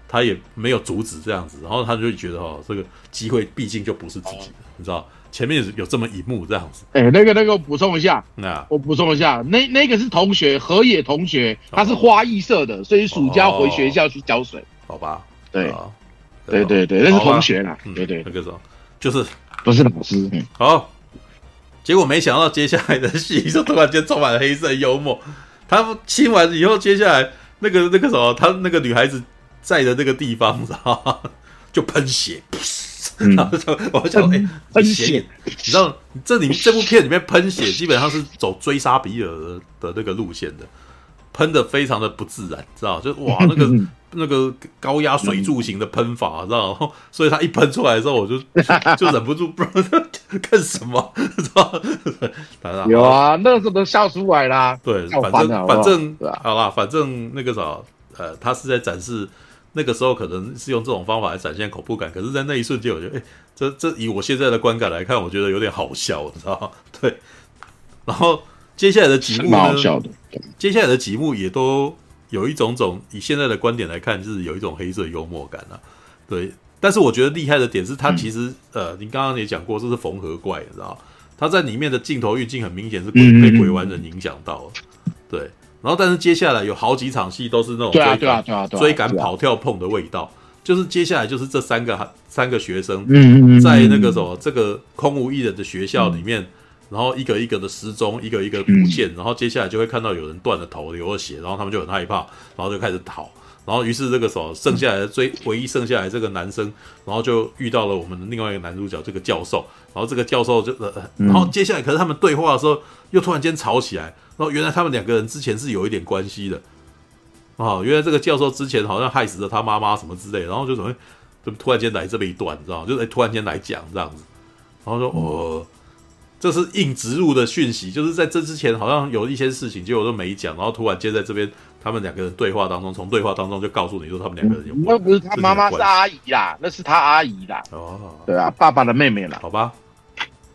他也没有阻止这样子，然后他就觉得哦，这个机会毕竟就不是自己的，你知道，前面有这么一幕这样子。哎，那个那个补充一下，那我补充一下，那。那个是同学河野同学，他是花艺社的，所以暑假回学校去浇水。好吧，对，对对对，那是同学啦，对对，那个时候就是。不是老师。嗯、好，结果没想到接下来的戏就突然间充满了黑色幽默。他亲完以后，接下来那个那个什么，他那个女孩子在的那个地方，知道吗？就喷血。然后就我想，哎，喷血，你知道这里这部片里面喷血基本上是走追杀比尔的的那个路线的，喷的非常的不自然，知道？就哇，那个 那个高压水柱型的喷法，知道？所以它一喷出来之后，我就 就忍不住不知道干什么，知道？有啊，那个时候都笑出来啦。对，反正反正好啦，反正那个啥，呃，他是在展示。那个时候可能是用这种方法来展现恐怖感，可是，在那一瞬间，我觉得，哎，这这以我现在的观感来看，我觉得有点好笑，你知道吗？对。然后接下来的几幕呢。接下来的几幕也都有一种种，以现在的观点来看，就是有一种黑色幽默感啊。对。但是我觉得厉害的点是，他其实，嗯、呃，你刚刚也讲过，这是缝合怪，你知道吗？他在里面的镜头运镜很明显是鬼被鬼玩人影响到了，对。然后，但是接下来有好几场戏都是那种追赶、对啊对啊对啊、追赶、跑跳碰的味道。就是接下来就是这三个三个学生，在那个什么这个空无一人的学校里面，然后一个一个的失踪，一个一个不见。然后接下来就会看到有人断了头，流了血，然后他们就很害怕，然后就开始逃。然后于是这个时候剩下来的最唯一剩下来这个男生，然后就遇到了我们的另外一个男主角这个教授。然后这个教授就呃，然后接下来可是他们对话的时候又突然间吵起来。然后原来他们两个人之前是有一点关系的，哦，原来这个教授之前好像害死了他妈妈什么之类，然后就怎么就突然间来这么一段，你知道吗？就突然间来讲这样子，然后说哦，这是硬植入的讯息，就是在这之前好像有一些事情，结果都没讲，然后突然间在这边他们两个人对话当中，从对话当中就告诉你说他们两个人有关。那不是他妈妈是阿姨啦，那是他阿姨啦。哦，对啊，爸爸的妹妹啦。好吧，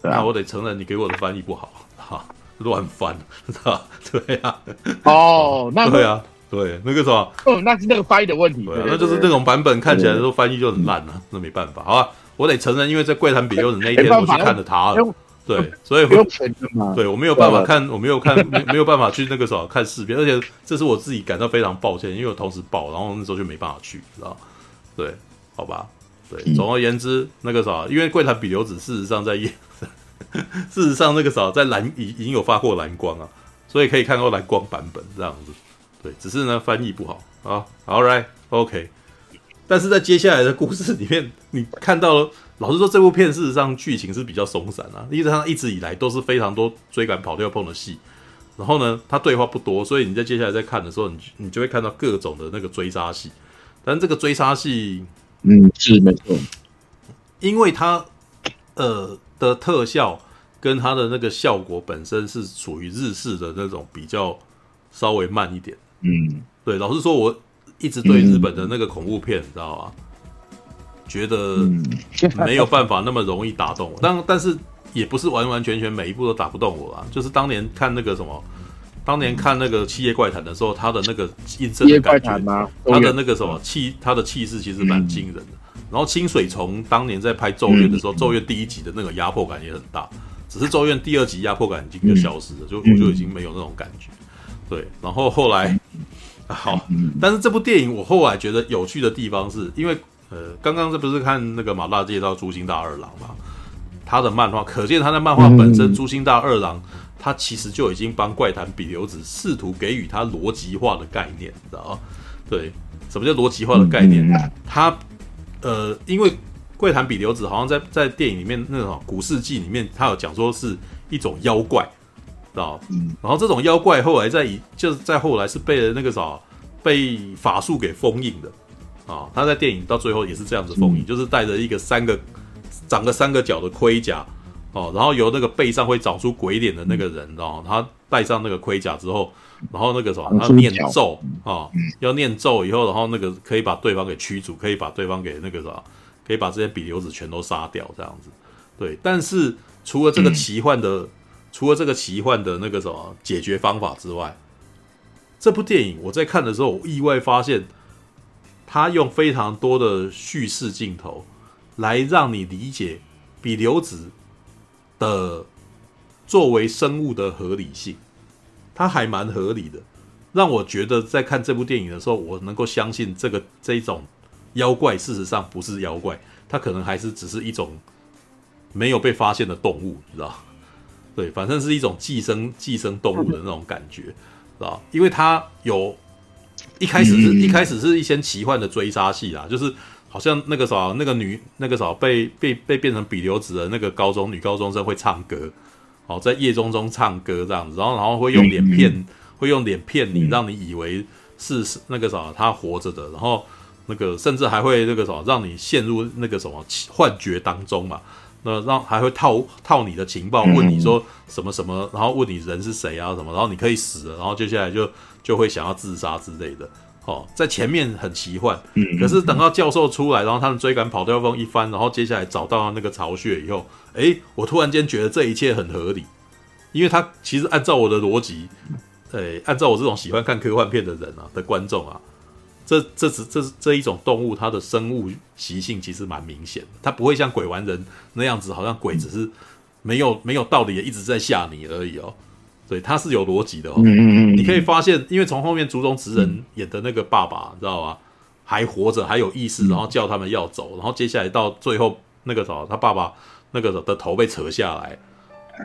那我得承认你给我的翻译不好，哈。乱翻，知 道对呀、啊。哦，那对啊，对那个什么，哦，那是那个翻译的问题。那就是那种版本看起来都翻译就很烂了，啊，那没办法，好吧，我得承认，因为在怪谈比优的那一天我去看了他了，对，所以我对我没有办法看，我没有看，没没有办法去那个什么看视频，而且这是我自己感到非常抱歉，因为我同时报，然后那时候就没办法去，知道对，好吧，对，总而言之，那个啥，因为柜台比流子事实上在夜。事实上，那个时候在蓝已已经有发过蓝光啊，所以可以看到蓝光版本这样子。对，只是呢翻译不好啊。All right，OK。但是在接下来的故事里面，你看到了，老实说，这部片事实上剧情是比较松散啊。因为它一直以来都是非常多追赶、跑跳、碰的戏。然后呢，它对话不多，所以你在接下来在看的时候，你你就会看到各种的那个追杀戏。但这个追杀戏，嗯，是没错，因为它呃。的特效跟它的那个效果本身是属于日式的那种比较稍微慢一点，嗯，对。老实说，我一直对日本的那个恐怖片，你知道吗？觉得没有办法那么容易打动我。但但是也不是完完全全每一部都打不动我啦。就是当年看那个什么，当年看那个《七夜怪谈》的时候，他的那个阴森的感觉，他的那个什么气，他的气势其实蛮惊人的。然后清水从当年在拍《咒怨》的时候，嗯《咒怨》第一集的那个压迫感也很大，只是《咒怨》第二集压迫感已经就消失了，就我就已经没有那种感觉。对，然后后来好，但是这部电影我后来觉得有趣的地方是因为呃，刚刚这不是看那个马大介绍朱星大二郎嘛，他的漫画，可见他的漫画本身，朱星大二郎他其实就已经帮怪谈比流子试图给予他逻辑化的概念，你知道吗？对，什么叫逻辑化的概念？他呃，因为怪谈比流子好像在在电影里面那种古世纪里面，他有讲说是一种妖怪，知道？嗯，然后这种妖怪后来在以就是在后来是被那个啥被法术给封印的啊。他在电影到最后也是这样子封印，嗯、就是带着一个三个长个三个角的盔甲哦，然后由那个背上会长出鬼脸的那个人，哦他戴上那个盔甲之后。然后那个什么，他念咒啊，要念咒以后，然后那个可以把对方给驱逐，可以把对方给那个什么，可以把这些比流子全都杀掉，这样子。对，但是除了这个奇幻的，嗯、除了这个奇幻的那个什么解决方法之外，这部电影我在看的时候，我意外发现，他用非常多的叙事镜头来让你理解比流子的作为生物的合理性。它还蛮合理的，让我觉得在看这部电影的时候，我能够相信这个这种妖怪事实上不是妖怪，它可能还是只是一种没有被发现的动物，你知道？对，反正是一种寄生寄生动物的那种感觉，知道？因为它有一开始是一开始是一些奇幻的追杀戏啦，就是好像那个啥，那个女那个啥被被被变成比留子的那个高中女高中生会唱歌，哦，在夜中中唱歌这样子，然后然后会用脸骗，会用脸骗你，让你以为是那个啥她活着的，然后那个甚至还会那个啥让你陷入那个什么幻觉当中嘛。那让还会套套你的情报，问你说什么什么，然后问你人是谁啊什么，然后你可以死了，然后接下来就就会想要自杀之类的。哦，在前面很奇幻，可是等到教授出来，然后他们追赶跑掉风一番，然后接下来找到那个巢穴以后，诶，我突然间觉得这一切很合理，因为他其实按照我的逻辑，诶，按照我这种喜欢看科幻片的人啊的观众啊。这这只这这一种动物，它的生物习性其实蛮明显的，它不会像鬼玩人那样子，好像鬼只是没有没有道理的一直在吓你而已哦。对，它是有逻辑的哦。嗯嗯嗯你可以发现，因为从后面竹中直人演的那个爸爸，你知道吗？还活着，还有意识，然后叫他们要走，然后接下来到最后那个时候，他爸爸那个的头被扯下来，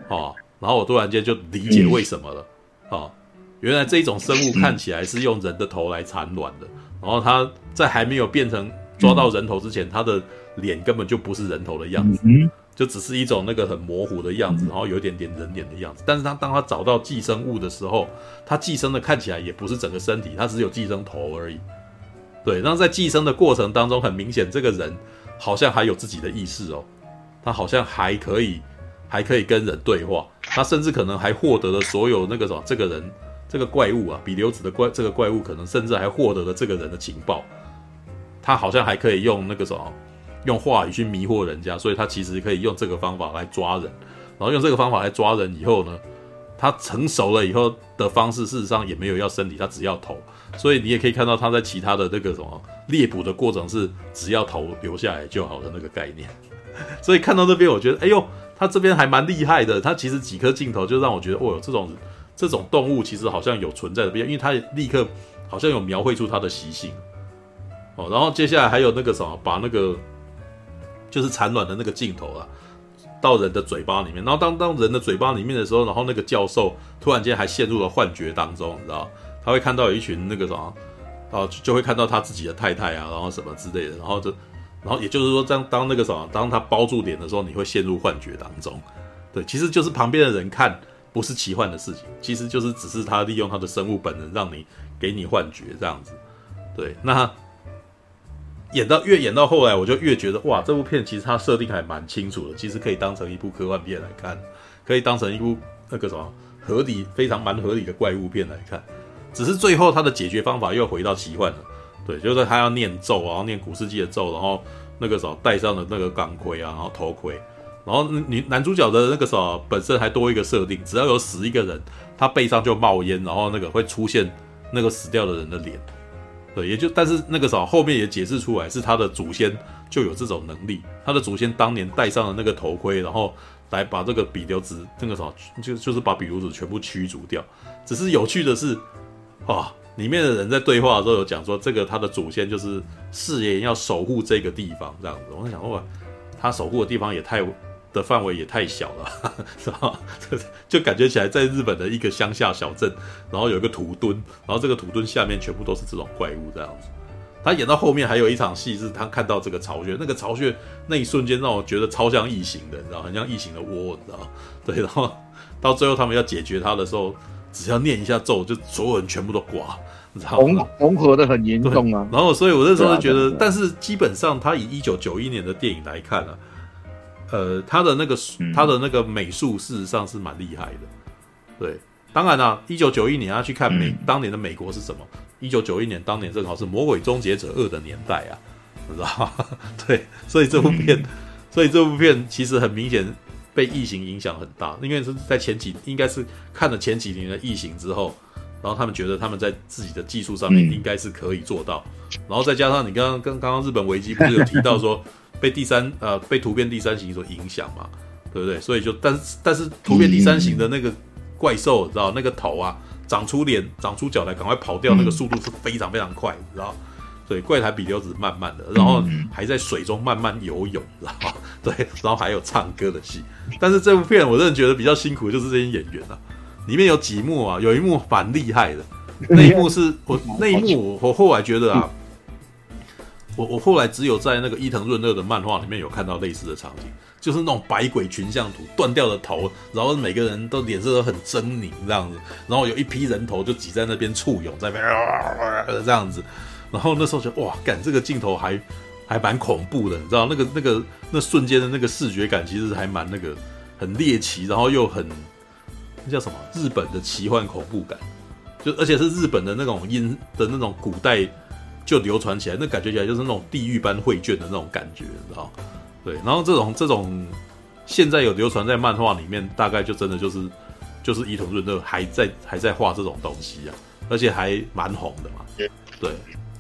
哦，然后我突然间就理解为什么了，哦，原来这一种生物看起来是用人的头来产卵的。然后他在还没有变成抓到人头之前，他的脸根本就不是人头的样子，就只是一种那个很模糊的样子，然后有一点点人脸的样子。但是他当他找到寄生物的时候，他寄生的看起来也不是整个身体，他只有寄生头而已。对，然后在寄生的过程当中，很明显这个人好像还有自己的意识哦，他好像还可以还可以跟人对话，他甚至可能还获得了所有那个什么这个人。这个怪物啊，比留子的怪，这个怪物可能甚至还获得了这个人的情报，他好像还可以用那个什么，用话语去迷惑人家，所以他其实可以用这个方法来抓人，然后用这个方法来抓人以后呢，他成熟了以后的方式，事实上也没有要身体，他只要头，所以你也可以看到他在其他的那个什么猎捕的过程是只要头留下来就好的那个概念，所以看到这边我觉得，哎呦，他这边还蛮厉害的，他其实几颗镜头就让我觉得，哦，这种。这种动物其实好像有存在的必要，因为它立刻好像有描绘出它的习性哦。然后接下来还有那个什么，把那个就是产卵的那个镜头啊，到人的嘴巴里面。然后当当人的嘴巴里面的时候，然后那个教授突然间还陷入了幻觉当中，你知道？他会看到有一群那个什么啊，就会看到他自己的太太啊，然后什么之类的。然后就，然后也就是说，当当那个什么，当他包住脸的时候，你会陷入幻觉当中。对，其实就是旁边的人看。不是奇幻的事情，其实就是只是他利用他的生物本能，让你给你幻觉这样子。对，那演到越演到后来，我就越觉得哇，这部片其实它设定还蛮清楚的，其实可以当成一部科幻片来看，可以当成一部那个什么合理、非常蛮合理的怪物片来看。只是最后他的解决方法又回到奇幻了，对，就是他要念咒，然后念古世纪的咒，然后那个时候戴上了那个钢盔啊，然后头盔。然后女男主角的那个时候本身还多一个设定，只要有死一个人，他背上就冒烟，然后那个会出现那个死掉的人的脸。对，也就但是那个时候后面也解释出来，是他的祖先就有这种能力，他的祖先当年戴上了那个头盔，然后来把这个比留子那个时候就就是把比留子全部驱逐掉。只是有趣的是，啊、哦，里面的人在对话的时候有讲说，这个他的祖先就是誓言要守护这个地方这样子。我在想，哇，他守护的地方也太。的范围也太小了，是吧？就感觉起来在日本的一个乡下小镇，然后有一个土墩，然后这个土墩下面全部都是这种怪物这样子。他演到后面还有一场戏，是他看到这个巢穴，那个巢穴那一瞬间让我觉得超像异形的，你知道，很像异形的窝，你知道？对，然后到最后他们要解决他的时候，只要念一下咒，就所有人全部都挂，你知道吗？融合的很严重啊。然后，所以我那时候就觉得，但是基本上他以一九九一年的电影来看啊。呃，他的那个他的那个美术事实上是蛮厉害的，对。当然啦，一九九一年要去看美当年的美国是什么？一九九一年当年正好是《魔鬼终结者二》的年代啊，知道吗？对，所以这部片，所以这部片其实很明显被异形影响很大，因为是在前几应该是看了前几年的异形之后，然后他们觉得他们在自己的技术上面应该是可以做到，然后再加上你刚刚跟刚刚日本危机不是有提到说。被第三呃被突变第三型所影响嘛，对不对？所以就但是但是突变第三型的那个怪兽，你知道那个头啊长出脸长出脚来，赶快跑掉，那个速度是非常非常快，你知道？所以怪谈比留子慢慢的，然后还在水中慢慢游泳，知道吗？对，然后还有唱歌的戏。但是这部片我真的觉得比较辛苦，就是这些演员啊，里面有几幕啊，有一幕蛮厉害的，那一幕是我那一幕我我后来觉得啊，我我后来只有在那个伊藤润二的漫画里面有看到类似的场景。就是那种百鬼群像图，断掉的头，然后每个人都脸色都很狰狞这样子，然后有一批人头就挤在那边簇拥在那边这样子，然后那时候就哇，干这个镜头还还蛮恐怖的，你知道那个那个那瞬间的那个视觉感其实还蛮那个很猎奇，然后又很那叫什么日本的奇幻恐怖感，就而且是日本的那种阴的那种古代就流传起来，那感觉起来就是那种地狱般绘卷的那种感觉，你知道。对，然后这种这种现在有流传在漫画里面，大概就真的就是就是伊藤润二还在还在画这种东西啊，而且还蛮红的嘛。对，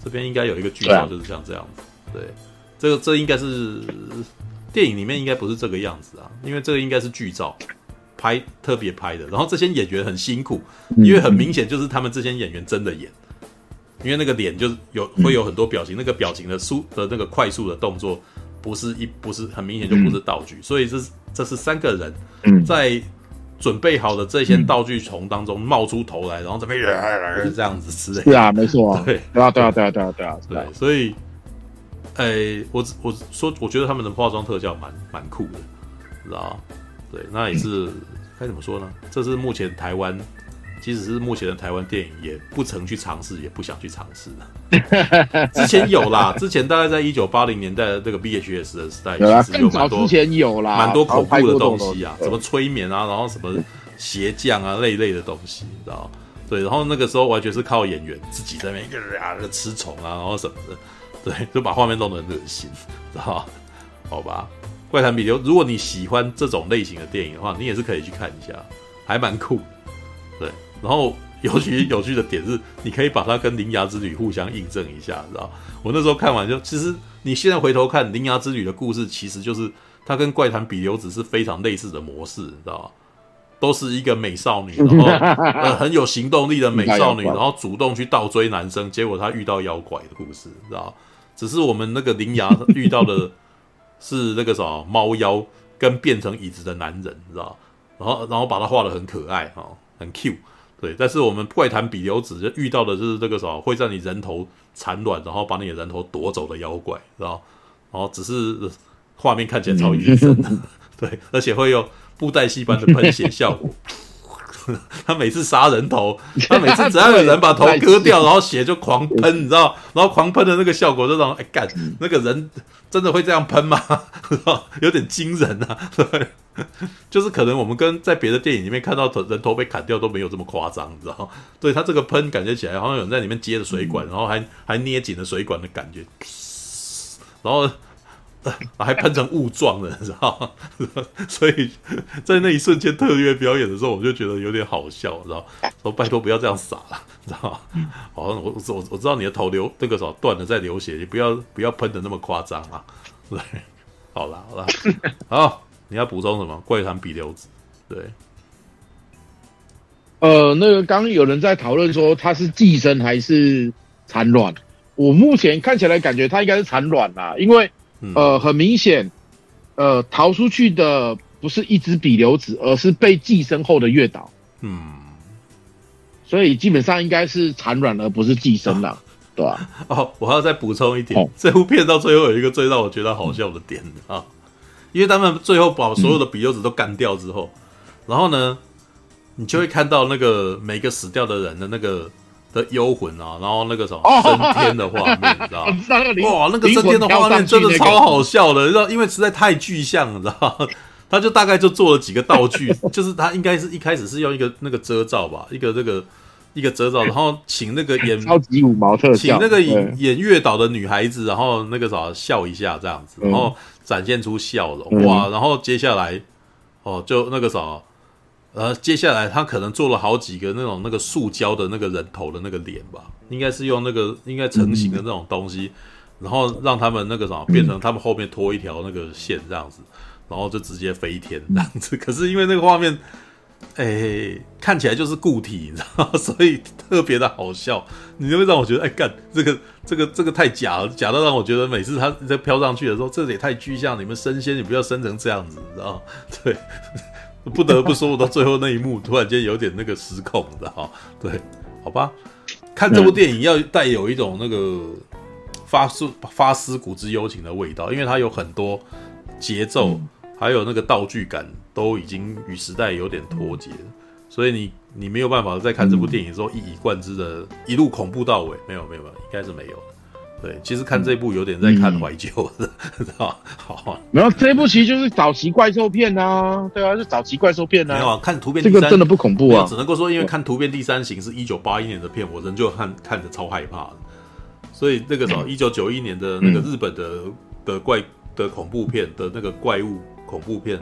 这边应该有一个剧照，就是像这样子。对，这个这应该是电影里面应该不是这个样子啊，因为这个应该是剧照拍特别拍的。然后这些演员很辛苦，因为很明显就是他们这些演员真的演，因为那个脸就是有会有很多表情，那个表情的速的那个快速的动作。不是一不是很明显就不是道具，嗯、所以这是这是三个人在准备好的这些道具丛当中冒出头来，然后这边这样子之类。是啊，没错啊，对，对啊，对啊，对啊，对啊，对啊，对，所以，哎，我我说，我觉得他们的化妆特效蛮蛮酷的，知道对，那也是该怎么说呢？这是目前台湾。即使是目前的台湾电影，也不曾去尝试，也不想去尝试的。之前有啦，之前大概在一九八零年代的这个 VHS 的时代，有啦，更早之前有啦，蛮多恐怖的东西啊，什么催眠啊，然后什么鞋匠啊，类类的东西，你知道？对，然后那个时候完全是靠演员自己在那边一个啊吃虫啊，然后什么的，对，就把画面弄得很恶心，知道？好吧，怪谈比流，如果你喜欢这种类型的电影的话，你也是可以去看一下，还蛮酷，对。然后尤其有趣的点是，你可以把它跟《铃芽之旅》互相印证一下，知道？我那时候看完就，其实你现在回头看《铃芽之旅》的故事，其实就是它跟《怪谈比留子》是非常类似的模式，你知道？都是一个美少女，然后 呃很有行动力的美少女，然后主动去倒追男生，结果她遇到妖怪的故事，知道？只是我们那个铃芽遇到的是那个什么猫妖跟变成椅子的男人，知道？然后然后把它画的很可爱哈，很 cute。对，但是我们怪谈比留子就遇到的就是这个什么，会让你人头产卵，然后把你的人头夺走的妖怪，知道？然后只是画面看起来超阴森的，对，而且会有布袋戏般的喷血效果。他每次杀人头，他每次只要有人把头割掉，然后血就狂喷，你知道？然后狂喷的那个效果，就让哎干，那个人真的会这样喷吗？有点惊人啊！对，就是可能我们跟在别的电影里面看到人头被砍掉都没有这么夸张，你知道？对，他这个喷感觉起来好像有人在里面接着水管，然后还还捏紧了水管的感觉，然后。还喷成雾状的，你知道吗？所以在那一瞬间特约表演的时候，我就觉得有点好笑，知道吗？说拜托不要这样傻了，知道吗？好，我我我知道你的头流那个时候断了在流血，你不要不要喷的那么夸张啊！对，好了好了，好，你要补充什么？怪谈比留子，对，呃，那个刚有人在讨论说它是寄生还是产卵，我目前看起来感觉它应该是产卵啦，因为。呃，很明显，呃，逃出去的不是一只比留子，而是被寄生后的月岛。嗯，所以基本上应该是产卵，而不是寄生了，对吧？哦，我还要再补充一点，哦、这部片到最后有一个最让我觉得好笑的点啊，因为他们最后把所有的比优子都干掉之后，嗯、然后呢，你就会看到那个每个死掉的人的那个。的幽魂啊，然后那个什么升天的画面，你知道吗？哇，那个升天的画面真的超好笑的，你知道？因为实在太具象了，你知道吗？他就大概就做了几个道具，就是他应该是一开始是用一个那个遮罩吧，一个这个一个遮罩，然后请那个演超级五毛特请那个演演月岛的女孩子，然后那个啥笑一下这样子，然后展现出笑容，哇！然后接下来哦，就那个啥。呃，接下来他可能做了好几个那种那个塑胶的那个人头的那个脸吧，应该是用那个应该成型的那种东西，然后让他们那个什么变成他们后面拖一条那个线这样子，然后就直接飞天这样子。可是因为那个画面哎、欸，看起来就是固体，你知道吗？所以特别的好笑。你就会让我觉得，哎、欸，干这个这个这个太假了，假到让我觉得每次它在飘上去的时候，这也太具象。你们升仙，你不要升成这样子，你知道吗？对，不得不说，我到最后那一幕，突然间有点那个失控，你知道吗？对，好吧，看这部电影要带有一种那个发思发思古之幽情的味道，因为它有很多节奏。还有那个道具感都已经与时代有点脱节，所以你你没有办法在看这部电影的时候一以贯之的一路恐怖到尾，没有没有没有，应该是没有的。对，其实看这部有点在看怀旧的，知道好，然后这部其实就是早期怪兽片啊，对啊，是早期怪兽片啊。没有啊，看图片这个真的不恐怖啊，只能够说因为看图片第三型是一九八一年的片，我仍旧看看着超害怕的。所以那个时候 一九九一年的那个日本的的怪的恐怖片的那个怪物。恐怖片，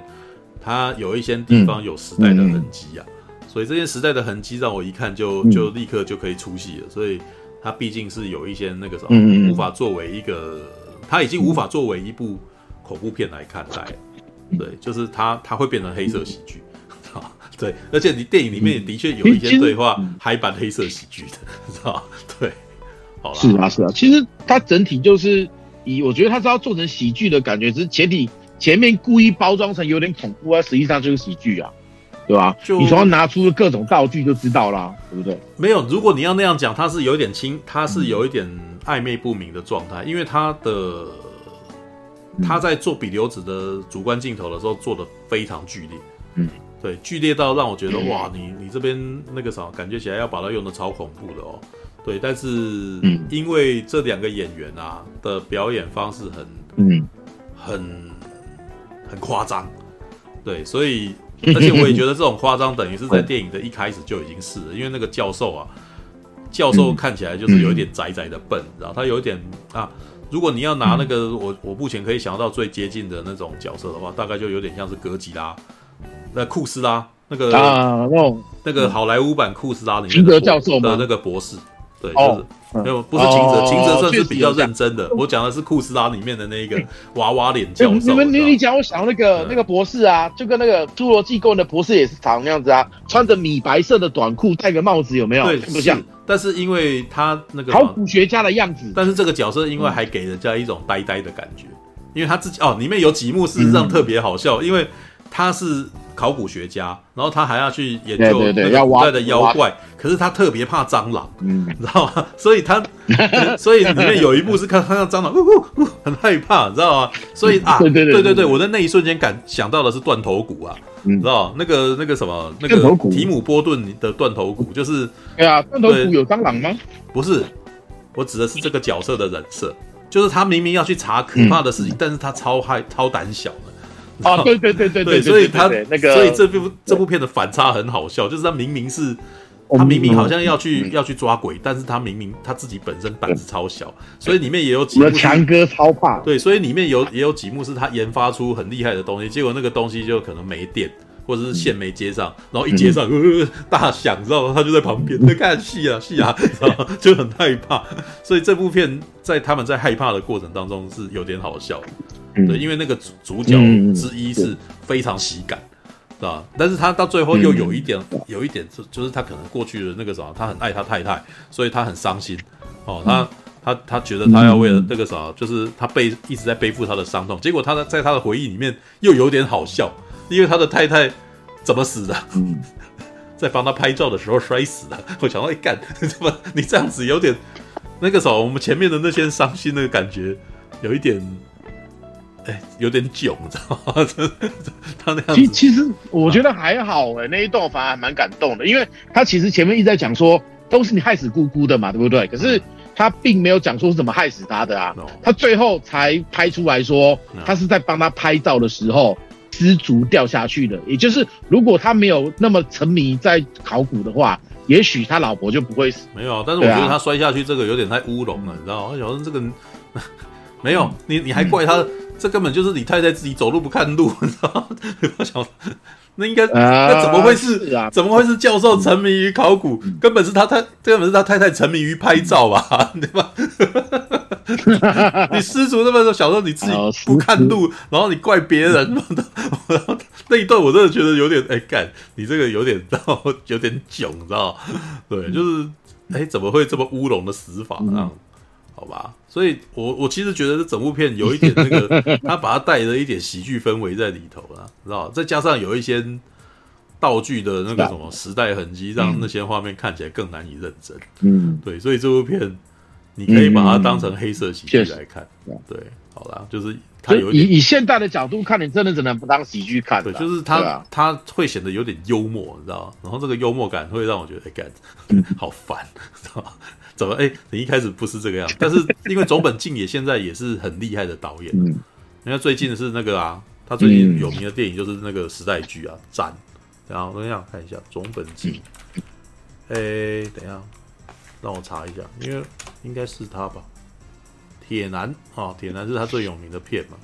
它有一些地方有时代的痕迹啊，嗯、所以这些时代的痕迹让我一看就就立刻就可以出戏了。所以它毕竟是有一些那个什么，嗯、无法作为一个，它已经无法作为一部恐怖片来看待。对，就是它它会变成黑色喜剧啊。对，而且你电影里面也的确有一些对话还蛮黑色喜剧的，知 道对，好了，是啊是啊，其实它整体就是以我觉得它是要做成喜剧的感觉，只是前提。前面故意包装成有点恐怖啊，实际上就是喜剧啊，对吧？就你从他拿出各种道具就知道啦，对不对？没有，如果你要那样讲，他是有一点轻，他是有一点暧昧不明的状态，因为他的他在做比流子的主观镜头的时候做的非常剧烈，嗯，对，剧烈到让我觉得哇，你你这边那个啥，感觉起来要把它用的超恐怖的哦，对，但是因为这两个演员啊的表演方式很嗯很。很夸张，对，所以而且我也觉得这种夸张等于是在电影的一开始就已经是了，因为那个教授啊，教授看起来就是有一点宅宅的笨，然后他有一点啊，如果你要拿那个我我目前可以想到最接近的那种角色的话，大概就有点像是哥吉拉，那库斯拉那个啊，那种那个好莱坞版库斯拉里面的教授的那个博士，对，就是。没有，不是秦泽，秦泽算是比较认真的。我讲的是库斯拉里面的那个 娃娃脸教授。你们你你讲，我想那个那个博士啊，就跟那个侏罗纪公园的博士也是长那样子啊，穿着米白色的短裤，戴个帽子，有没有？对，不像。但是因为他那个考古学家的样子，但是这个角色因为还给人家一种呆呆的感觉，因为他自己哦，里面有几幕事实上特别好笑，因为他是。考古学家，然后他还要去研究那个古代的妖怪，可是他特别怕蟑螂，嗯，你知道吗？所以他，所以里面有一幕是看看到蟑螂，呜呜呜，很害怕，你知道吗？所以啊，对对对对对，我在那一瞬间感想到的是断头骨啊，你知道那个那个什么那个提姆波顿的断头骨，就是对啊，断头骨有蟑螂吗？不是，我指的是这个角色的人设，就是他明明要去查可怕的事情，但是他超害超胆小的。啊，对对对对对，所以他那个，所以这部这部片的反差很好笑，就是他明明是，他明明好像要去要去抓鬼，但是他明明他自己本身胆子超小，所以里面也有几幕强哥超怕，对，所以里面有也有几幕是他研发出很厉害的东西，结果那个东西就可能没电，或者是线没接上，然后一接上，呃，大响，知道吗？他就在旁边在看戏啊戏啊，知道吗？就很害怕，所以这部片在他们在害怕的过程当中是有点好笑。对，因为那个主主角之一是非常喜感，是吧？但是他到最后又有一点，有一点就就是他可能过去的那个什么，他很爱他太太，所以他很伤心哦。他他他觉得他要为了那个啥，就是他背一直在背负他的伤痛。结果他的在他的回忆里面又有点好笑，因为他的太太怎么死的？在帮他拍照的时候摔死的。我想到，哎干，怎么你这样子有点那个啥？我们前面的那些伤心的感觉有一点。哎，有点囧，你知道吗？他那样。其其实我觉得还好哎，那一段反而还蛮感动的，因为他其实前面一直在讲说都是你害死姑姑的嘛，对不对？可是他并没有讲说是怎么害死他的啊，他最后才拍出来说他是在帮他拍照的时候失足掉下去的，也就是如果他没有那么沉迷在考古的话，也许他老婆就不会死。没有，但是我觉得他摔下去这个有点太乌龙了，你知道吗？我想说这个 没有，你你还怪他。这根本就是李太太自己走路不看路，你知道？我想，那应该那怎么会是啊？怎么会是教授沉迷于考古？根本是他太，根本是他太太沉迷于拍照吧？对吧？你失足那么多，小时候你自己不看路，然后你怪别人，然后那一段我真的觉得有点哎干，你这个有点然后有点囧，你知道？对，就是哎怎么会这么乌龙的死法呢？好吧，所以我我其实觉得这整部片有一点那个，他把它带着一点喜剧氛围在里头了，知道？再加上有一些道具的那个什么时代痕迹，让那些画面看起来更难以认真。嗯，对，所以这部片你可以把它当成黑色喜剧来看。对，好啦，就是它有以以现代的角度看，你真的只能不当喜剧看。对，就是它它会显得有点幽默，你知道？然后这个幽默感会让我觉得哎干，好烦，知道？怎么？哎、欸，你一开始不是这个样子，但是因为 总本敬也现在也是很厉害的导演。嗯，因为最近是那个啊，他最近有名的电影就是那个时代剧啊，《战》。然后等一下看一下总本敬。哎、欸，等一下，让我查一下，因为应该是他吧。铁男啊，铁男是他最有名的片嘛。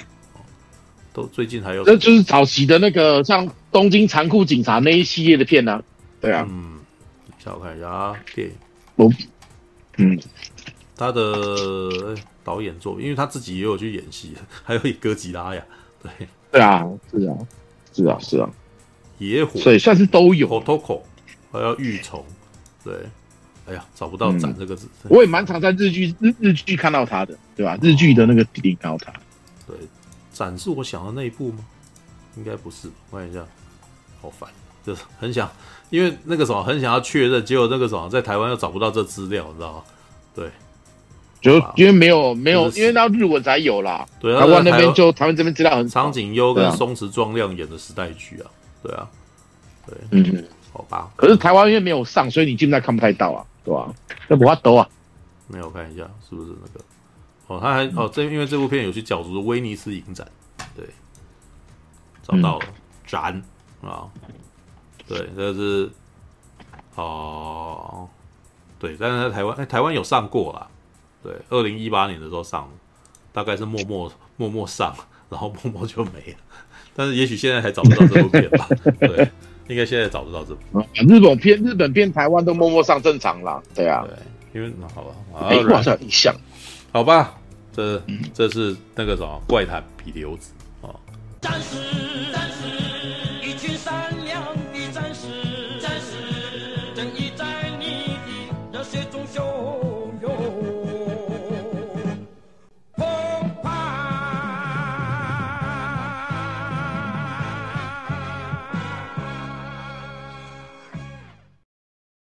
都最近还有，这就是早期的那个像《东京残酷警察》那一系列的片呢、啊。对啊。嗯，让我看一下啊，电影。我。嗯，他的导演作，因为他自己也有去演戏，还有哥吉拉呀，对，对啊，是啊，是啊，是啊，野火，所以算是都有。Otoko 还有玉虫，对，哎呀，找不到“展”这个字，嗯、我也蛮常在日剧日日剧看到他的，对吧？日剧的那个地看到他，对，“展”是我想的那一部吗？应该不是，我看一下，好烦，就是很想。因为那个什么很想要确认，结果那个什么在台湾又找不到这资料，你知道吗？对，就因为没有没有，因为到日文才有啦。对，台湾那边就台湾这边资料很长井优跟松池壮亮演的时代剧啊，对啊，对，嗯，好吧。可是台湾因为没有上，所以你基本上看不太到啊，对吧？那不怕抖啊？没有看一下是不是那个？哦，他还哦，这因为这部片有去角逐威尼斯影展，对，找到了展啊。对，这是哦，对，但是在台湾，哎，台湾有上过啦。对，二零一八年的时候上，大概是默默默默上，然后默默就没了。但是也许现在还找不到这部片吧？对，应该现在找得到这部。日本片，日本片，台湾都默默上正常啦。对啊，对，因为那好吧，哎，好像印象，好吧，这这是那个什么怪谈比流子啊。战士，战士，一群善良的战士。